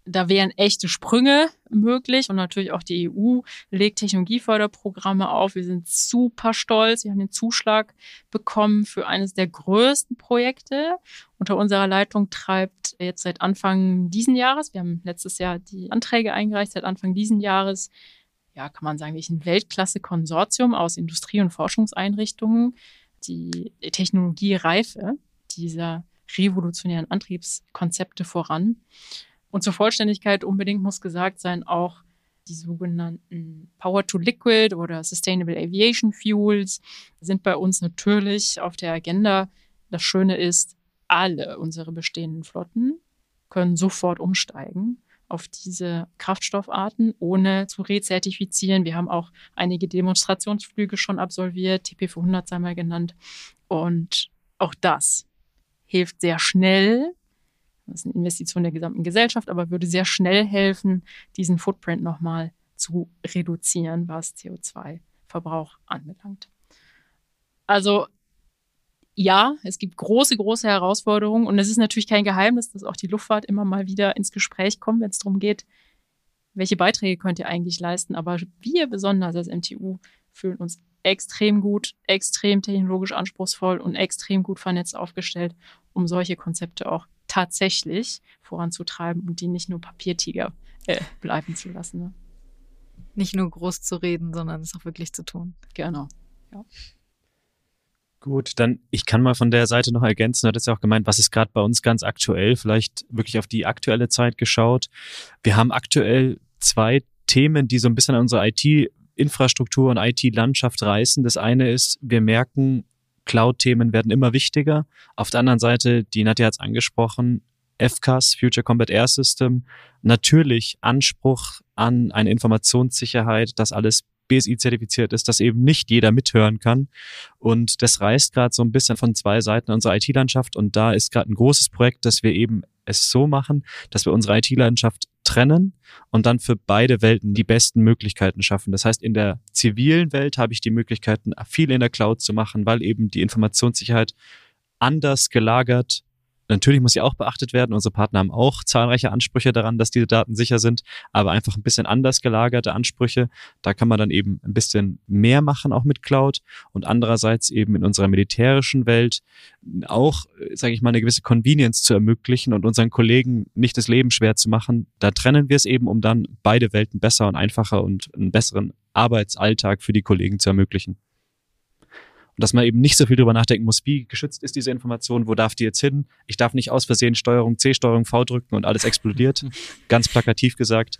da wären echte Sprünge möglich und natürlich auch die EU legt Technologieförderprogramme auf. Wir sind super stolz. Wir haben den Zuschlag bekommen für eines der größten Projekte. Unter unserer Leitung treibt jetzt seit Anfang diesen Jahres, wir haben letztes Jahr die Anträge eingereicht, seit Anfang diesen Jahres, ja, kann man sagen, ein Weltklasse-Konsortium aus Industrie- und Forschungseinrichtungen, die Technologiereife dieser revolutionären Antriebskonzepte voran. Und zur Vollständigkeit unbedingt muss gesagt sein, auch Die sogenannten Power to Liquid oder Sustainable Aviation Fuels sind bei uns natürlich auf der Agenda. Das Schöne ist, alle unsere bestehenden Flotten können sofort umsteigen auf diese Kraftstoffarten, ohne zu rezertifizieren. Wir haben auch einige Demonstrationsflüge schon absolviert, TP400 sei mal genannt. Und auch das hilft sehr schnell. Das ist eine Investition der gesamten Gesellschaft, aber würde sehr schnell helfen, diesen Footprint nochmal zu reduzieren, was CO2-Verbrauch anbelangt. Also ja, es gibt große, große Herausforderungen und es ist natürlich kein Geheimnis, dass auch die Luftfahrt immer mal wieder ins Gespräch kommt, wenn es darum geht, welche Beiträge könnt ihr eigentlich leisten. Aber wir besonders als MTU fühlen uns extrem gut, extrem technologisch anspruchsvoll und extrem gut vernetzt aufgestellt, um solche Konzepte auch tatsächlich voranzutreiben und die nicht nur Papiertiger äh, bleiben zu lassen. Ne? Nicht nur groß zu reden, sondern es auch wirklich zu tun. Genau. Ja. Gut, dann ich kann mal von der Seite noch ergänzen, du hattest ja auch gemeint, was ist gerade bei uns ganz aktuell, vielleicht wirklich auf die aktuelle Zeit geschaut. Wir haben aktuell zwei Themen, die so ein bisschen an unsere IT-Infrastruktur und IT-Landschaft reißen. Das eine ist, wir merken, Cloud-Themen werden immer wichtiger. Auf der anderen Seite, die Nadja hat es angesprochen, FCAS, Future Combat Air System, natürlich Anspruch an eine Informationssicherheit, dass alles BSI-zertifiziert ist, dass eben nicht jeder mithören kann. Und das reißt gerade so ein bisschen von zwei Seiten unserer IT-Landschaft. Und da ist gerade ein großes Projekt, dass wir eben es so machen, dass wir unsere IT-Landschaft trennen und dann für beide Welten die besten Möglichkeiten schaffen. Das heißt, in der zivilen Welt habe ich die Möglichkeiten, viel in der Cloud zu machen, weil eben die Informationssicherheit anders gelagert Natürlich muss sie auch beachtet werden. Unsere Partner haben auch zahlreiche Ansprüche daran, dass diese Daten sicher sind, aber einfach ein bisschen anders gelagerte Ansprüche. Da kann man dann eben ein bisschen mehr machen, auch mit Cloud. Und andererseits eben in unserer militärischen Welt auch, sage ich mal, eine gewisse Convenience zu ermöglichen und unseren Kollegen nicht das Leben schwer zu machen. Da trennen wir es eben, um dann beide Welten besser und einfacher und einen besseren Arbeitsalltag für die Kollegen zu ermöglichen. Und dass man eben nicht so viel drüber nachdenken muss, wie geschützt ist diese Information, wo darf die jetzt hin? Ich darf nicht aus Versehen Steuerung C, Steuerung V drücken und alles explodiert. Ganz plakativ gesagt.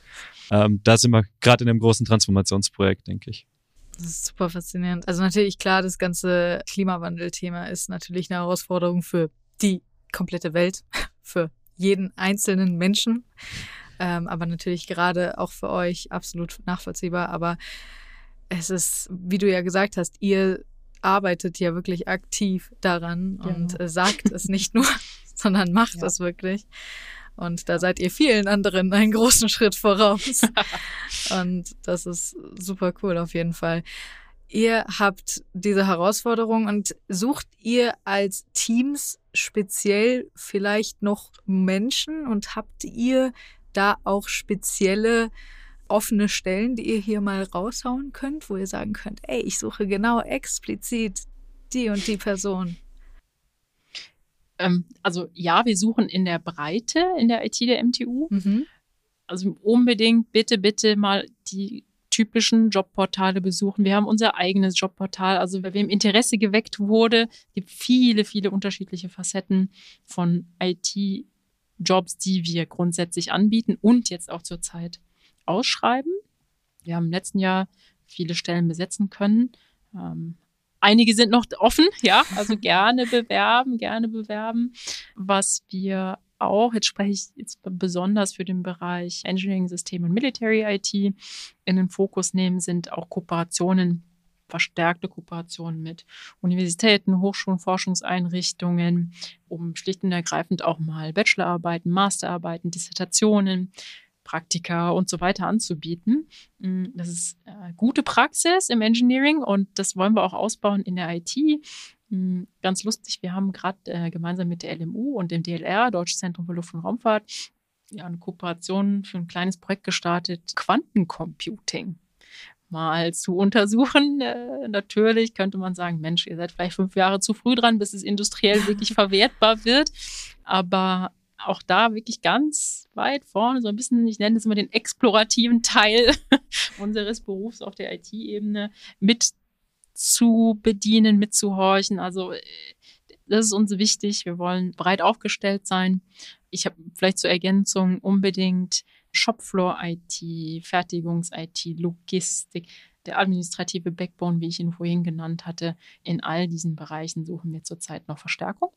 Ähm, da sind wir gerade in einem großen Transformationsprojekt, denke ich. Das ist super faszinierend. Also natürlich klar, das ganze Klimawandel-Thema ist natürlich eine Herausforderung für die komplette Welt, für jeden einzelnen Menschen. Ähm, aber natürlich gerade auch für euch absolut nachvollziehbar. Aber es ist, wie du ja gesagt hast, ihr arbeitet ja wirklich aktiv daran genau. und äh, sagt es nicht nur, sondern macht ja. es wirklich. Und da seid ihr vielen anderen einen großen Schritt voraus. und das ist super cool auf jeden Fall. Ihr habt diese Herausforderung und sucht ihr als Teams speziell vielleicht noch Menschen und habt ihr da auch spezielle offene Stellen, die ihr hier mal raushauen könnt, wo ihr sagen könnt, ey, ich suche genau explizit die und die Person? Ähm, also ja, wir suchen in der Breite in der IT der MTU. Mhm. Also unbedingt bitte, bitte mal die typischen Jobportale besuchen. Wir haben unser eigenes Jobportal. Also bei wem Interesse geweckt wurde, gibt viele, viele unterschiedliche Facetten von IT-Jobs, die wir grundsätzlich anbieten und jetzt auch zurzeit ausschreiben. Wir haben im letzten Jahr viele Stellen besetzen können. Ähm, einige sind noch offen, ja, also gerne bewerben, gerne bewerben. Was wir auch, jetzt spreche ich jetzt besonders für den Bereich Engineering System und Military IT in den Fokus nehmen, sind auch Kooperationen verstärkte Kooperationen mit Universitäten, Hochschulen, Forschungseinrichtungen, um schlicht und ergreifend auch mal Bachelorarbeiten, Masterarbeiten, Dissertationen Praktika und so weiter anzubieten. Mm, das ist äh, gute Praxis im Engineering und das wollen wir auch ausbauen in der IT. Mm, ganz lustig, wir haben gerade äh, gemeinsam mit der LMU und dem DLR, Deutsches Zentrum für Luft- und Raumfahrt, ja, eine Kooperation für ein kleines Projekt gestartet, Quantencomputing mal zu untersuchen. Äh, natürlich könnte man sagen, Mensch, ihr seid vielleicht fünf Jahre zu früh dran, bis es industriell wirklich verwertbar wird. Aber auch da wirklich ganz weit vorne, so ein bisschen, ich nenne es immer den explorativen Teil unseres Berufs auf der IT-Ebene mit zu bedienen, mitzuhorchen. Also äh, das ist uns wichtig. Wir wollen breit aufgestellt sein. Ich habe vielleicht zur Ergänzung unbedingt Shopfloor-IT, Fertigungs-IT, Logistik, der administrative Backbone, wie ich ihn vorhin genannt hatte. In all diesen Bereichen suchen wir zurzeit noch Verstärkung.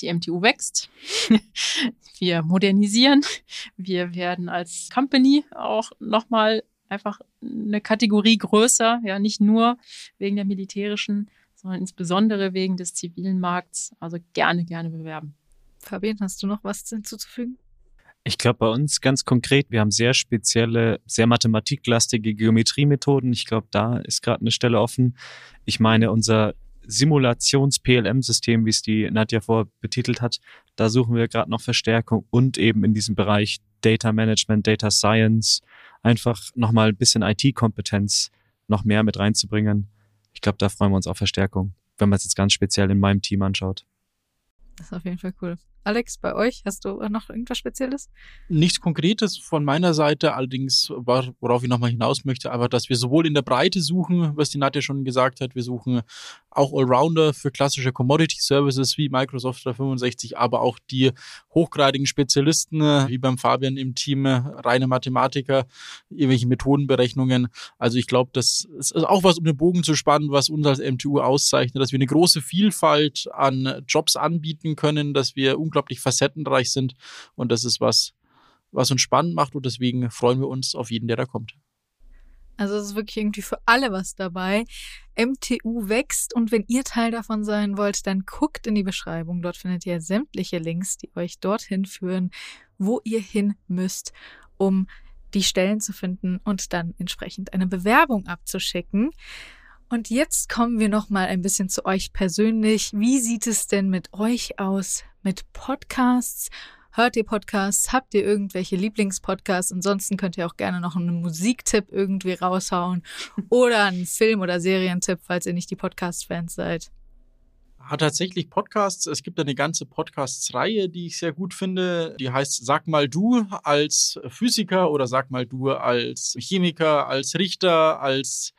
Die MTU wächst. wir modernisieren. Wir werden als Company auch nochmal einfach eine Kategorie größer, ja, nicht nur wegen der militärischen, sondern insbesondere wegen des zivilen Markts. Also gerne, gerne bewerben. Fabian, hast du noch was hinzuzufügen? Ich glaube, bei uns ganz konkret, wir haben sehr spezielle, sehr mathematiklastige Geometriemethoden. Ich glaube, da ist gerade eine Stelle offen. Ich meine, unser Simulations-PLM-System, wie es die Nadja vor betitelt hat, da suchen wir gerade noch Verstärkung und eben in diesem Bereich Data Management, Data Science, einfach nochmal ein bisschen IT-Kompetenz noch mehr mit reinzubringen. Ich glaube, da freuen wir uns auf Verstärkung, wenn man es jetzt ganz speziell in meinem Team anschaut. Das ist auf jeden Fall cool. Alex, bei euch hast du noch irgendwas Spezielles? Nichts Konkretes von meiner Seite, allerdings, worauf ich nochmal hinaus möchte, aber dass wir sowohl in der Breite suchen, was die Nadja schon gesagt hat, wir suchen auch Allrounder für klassische Commodity Services wie Microsoft 365, aber auch die hochgradigen Spezialisten, wie beim Fabian im Team, reine Mathematiker, irgendwelche Methodenberechnungen. Also ich glaube, das ist auch was, um den Bogen zu spannen, was uns als MTU auszeichnet, dass wir eine große Vielfalt an Jobs anbieten können, dass wir unglaublich facettenreich sind. Und das ist was, was uns spannend macht. Und deswegen freuen wir uns auf jeden, der da kommt. Also es ist wirklich irgendwie für alle was dabei. MTU wächst und wenn ihr Teil davon sein wollt, dann guckt in die Beschreibung. Dort findet ihr sämtliche Links, die euch dorthin führen, wo ihr hin müsst, um die Stellen zu finden und dann entsprechend eine Bewerbung abzuschicken. Und jetzt kommen wir noch mal ein bisschen zu euch persönlich. Wie sieht es denn mit euch aus mit Podcasts? Hört ihr Podcasts? Habt ihr irgendwelche Lieblingspodcasts? Ansonsten könnt ihr auch gerne noch einen Musiktipp irgendwie raushauen oder einen Film- oder Serientipp, falls ihr nicht die Podcast-Fans seid. Hat tatsächlich Podcasts. Es gibt eine ganze Podcasts-Reihe, die ich sehr gut finde. Die heißt Sag mal du als Physiker oder Sag mal du als Chemiker, als Richter, als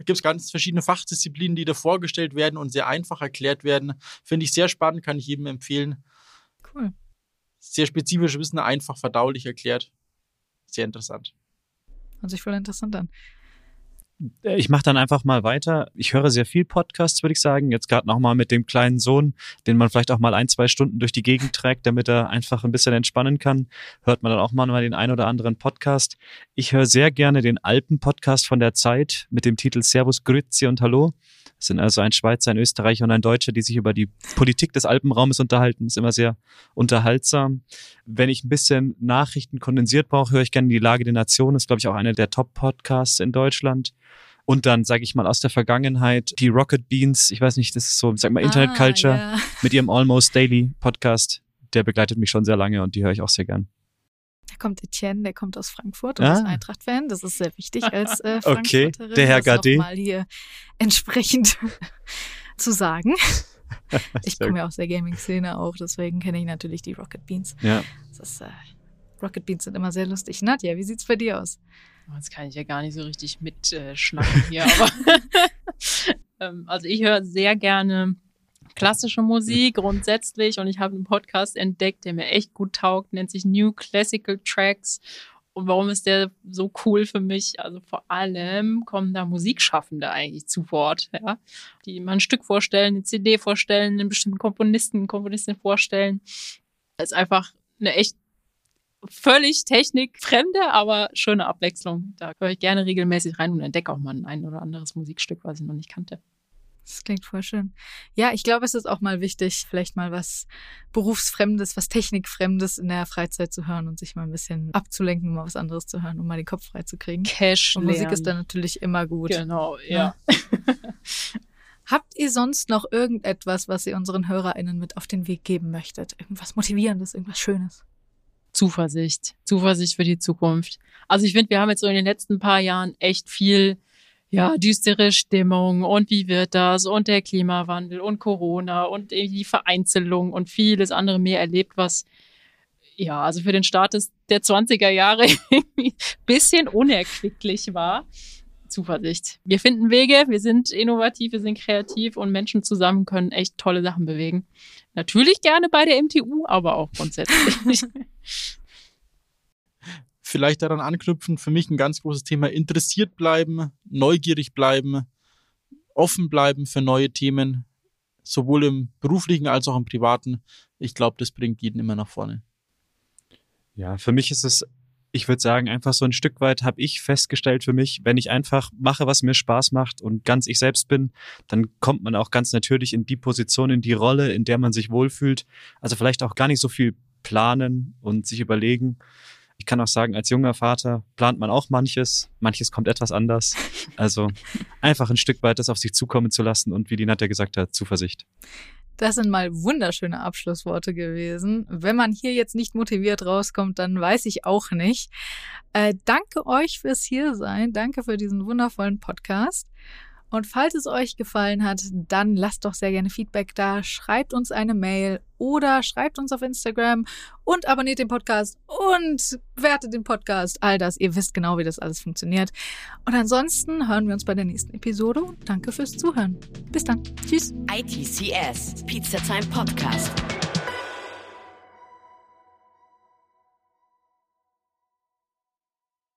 da gibt es ganz verschiedene Fachdisziplinen, die da vorgestellt werden und sehr einfach erklärt werden. Finde ich sehr spannend, kann ich jedem empfehlen. Cool. Sehr spezifisch Wissen, einfach verdaulich erklärt. Sehr interessant. Hört sich voll interessant an. Äh, ich mache dann einfach mal weiter. Ich höre sehr viel Podcasts, würde ich sagen. Jetzt gerade nochmal mit dem kleinen Sohn, den man vielleicht auch mal ein, zwei Stunden durch die Gegend trägt, damit er einfach ein bisschen entspannen kann. Hört man dann auch mal den ein oder anderen Podcast. Ich höre sehr gerne den Alpen-Podcast von der Zeit mit dem Titel Servus, Grüezi und Hallo. Das sind also ein Schweizer, ein Österreicher und ein Deutscher, die sich über die Politik des Alpenraumes unterhalten. Ist immer sehr unterhaltsam. Wenn ich ein bisschen Nachrichten kondensiert brauche, höre ich gerne die Lage der Nation. Ist, glaube ich, auch einer der Top-Podcasts in Deutschland. Und dann, sage ich mal, aus der Vergangenheit die Rocket Beans, ich weiß nicht, das ist so, sag mal, Internet ah, Culture ah, yeah. mit ihrem Almost Daily Podcast. Der begleitet mich schon sehr lange und die höre ich auch sehr gern. Da kommt Etienne, der kommt aus Frankfurt und ah. ist Eintracht-Fan. Das ist sehr wichtig als äh, Okay, der Herr Gade. mal hier entsprechend zu sagen. ich komme ja aus der Gaming-Szene auch, deswegen kenne ich natürlich die Rocket Beans. Ja. Das ist, äh, Rocket Beans sind immer sehr lustig. Nadja, wie sieht's bei dir aus? Jetzt kann ich ja gar nicht so richtig mitschnacken äh, hier, aber ähm, also ich höre sehr gerne klassische Musik grundsätzlich und ich habe einen Podcast entdeckt, der mir echt gut taugt, nennt sich New Classical Tracks. Und warum ist der so cool für mich? Also vor allem kommen da Musikschaffende eigentlich zu Wort, ja, die mal ein Stück vorstellen, eine CD vorstellen, einen bestimmten Komponisten, Komponistin vorstellen. Das ist einfach eine echt völlig technikfremde, aber schöne Abwechslung. Da höre ich gerne regelmäßig rein und entdecke auch mal ein oder anderes Musikstück, was ich noch nicht kannte. Das klingt voll schön. Ja, ich glaube, es ist auch mal wichtig, vielleicht mal was Berufsfremdes, was Technikfremdes in der Freizeit zu hören und sich mal ein bisschen abzulenken, mal was anderes zu hören, um mal den Kopf frei zu kriegen. Cash. Und Musik ist dann natürlich immer gut. Genau, ja. ja. Habt ihr sonst noch irgendetwas, was ihr unseren HörerInnen mit auf den Weg geben möchtet? Irgendwas Motivierendes, irgendwas Schönes? Zuversicht. Zuversicht für die Zukunft. Also ich finde, wir haben jetzt so in den letzten paar Jahren echt viel, ja, düstere Stimmung und wie wird das und der Klimawandel und Corona und die Vereinzelung und vieles andere mehr erlebt, was ja, also für den Start der 20er Jahre irgendwie bisschen unerquicklich war. Zuversicht. Wir finden Wege, wir sind innovativ, wir sind kreativ und Menschen zusammen können echt tolle Sachen bewegen. Natürlich gerne bei der MTU, aber auch grundsätzlich. vielleicht daran anknüpfen, für mich ein ganz großes Thema, interessiert bleiben, neugierig bleiben, offen bleiben für neue Themen, sowohl im beruflichen als auch im privaten. Ich glaube, das bringt jeden immer nach vorne. Ja, für mich ist es, ich würde sagen, einfach so ein Stück weit habe ich festgestellt für mich, wenn ich einfach mache, was mir Spaß macht und ganz ich selbst bin, dann kommt man auch ganz natürlich in die Position, in die Rolle, in der man sich wohlfühlt. Also vielleicht auch gar nicht so viel planen und sich überlegen. Ich kann auch sagen, als junger Vater plant man auch manches, manches kommt etwas anders. Also einfach ein Stück weit das auf sich zukommen zu lassen und wie die Nadja gesagt hat, Zuversicht. Das sind mal wunderschöne Abschlussworte gewesen. Wenn man hier jetzt nicht motiviert rauskommt, dann weiß ich auch nicht. Äh, danke euch fürs Hiersein. Danke für diesen wundervollen Podcast. Und falls es euch gefallen hat, dann lasst doch sehr gerne Feedback da, schreibt uns eine Mail oder schreibt uns auf Instagram und abonniert den Podcast und wertet den Podcast. All das, ihr wisst genau, wie das alles funktioniert. Und ansonsten hören wir uns bei der nächsten Episode und danke fürs Zuhören. Bis dann. Tschüss. ITCS, Pizza Time Podcast.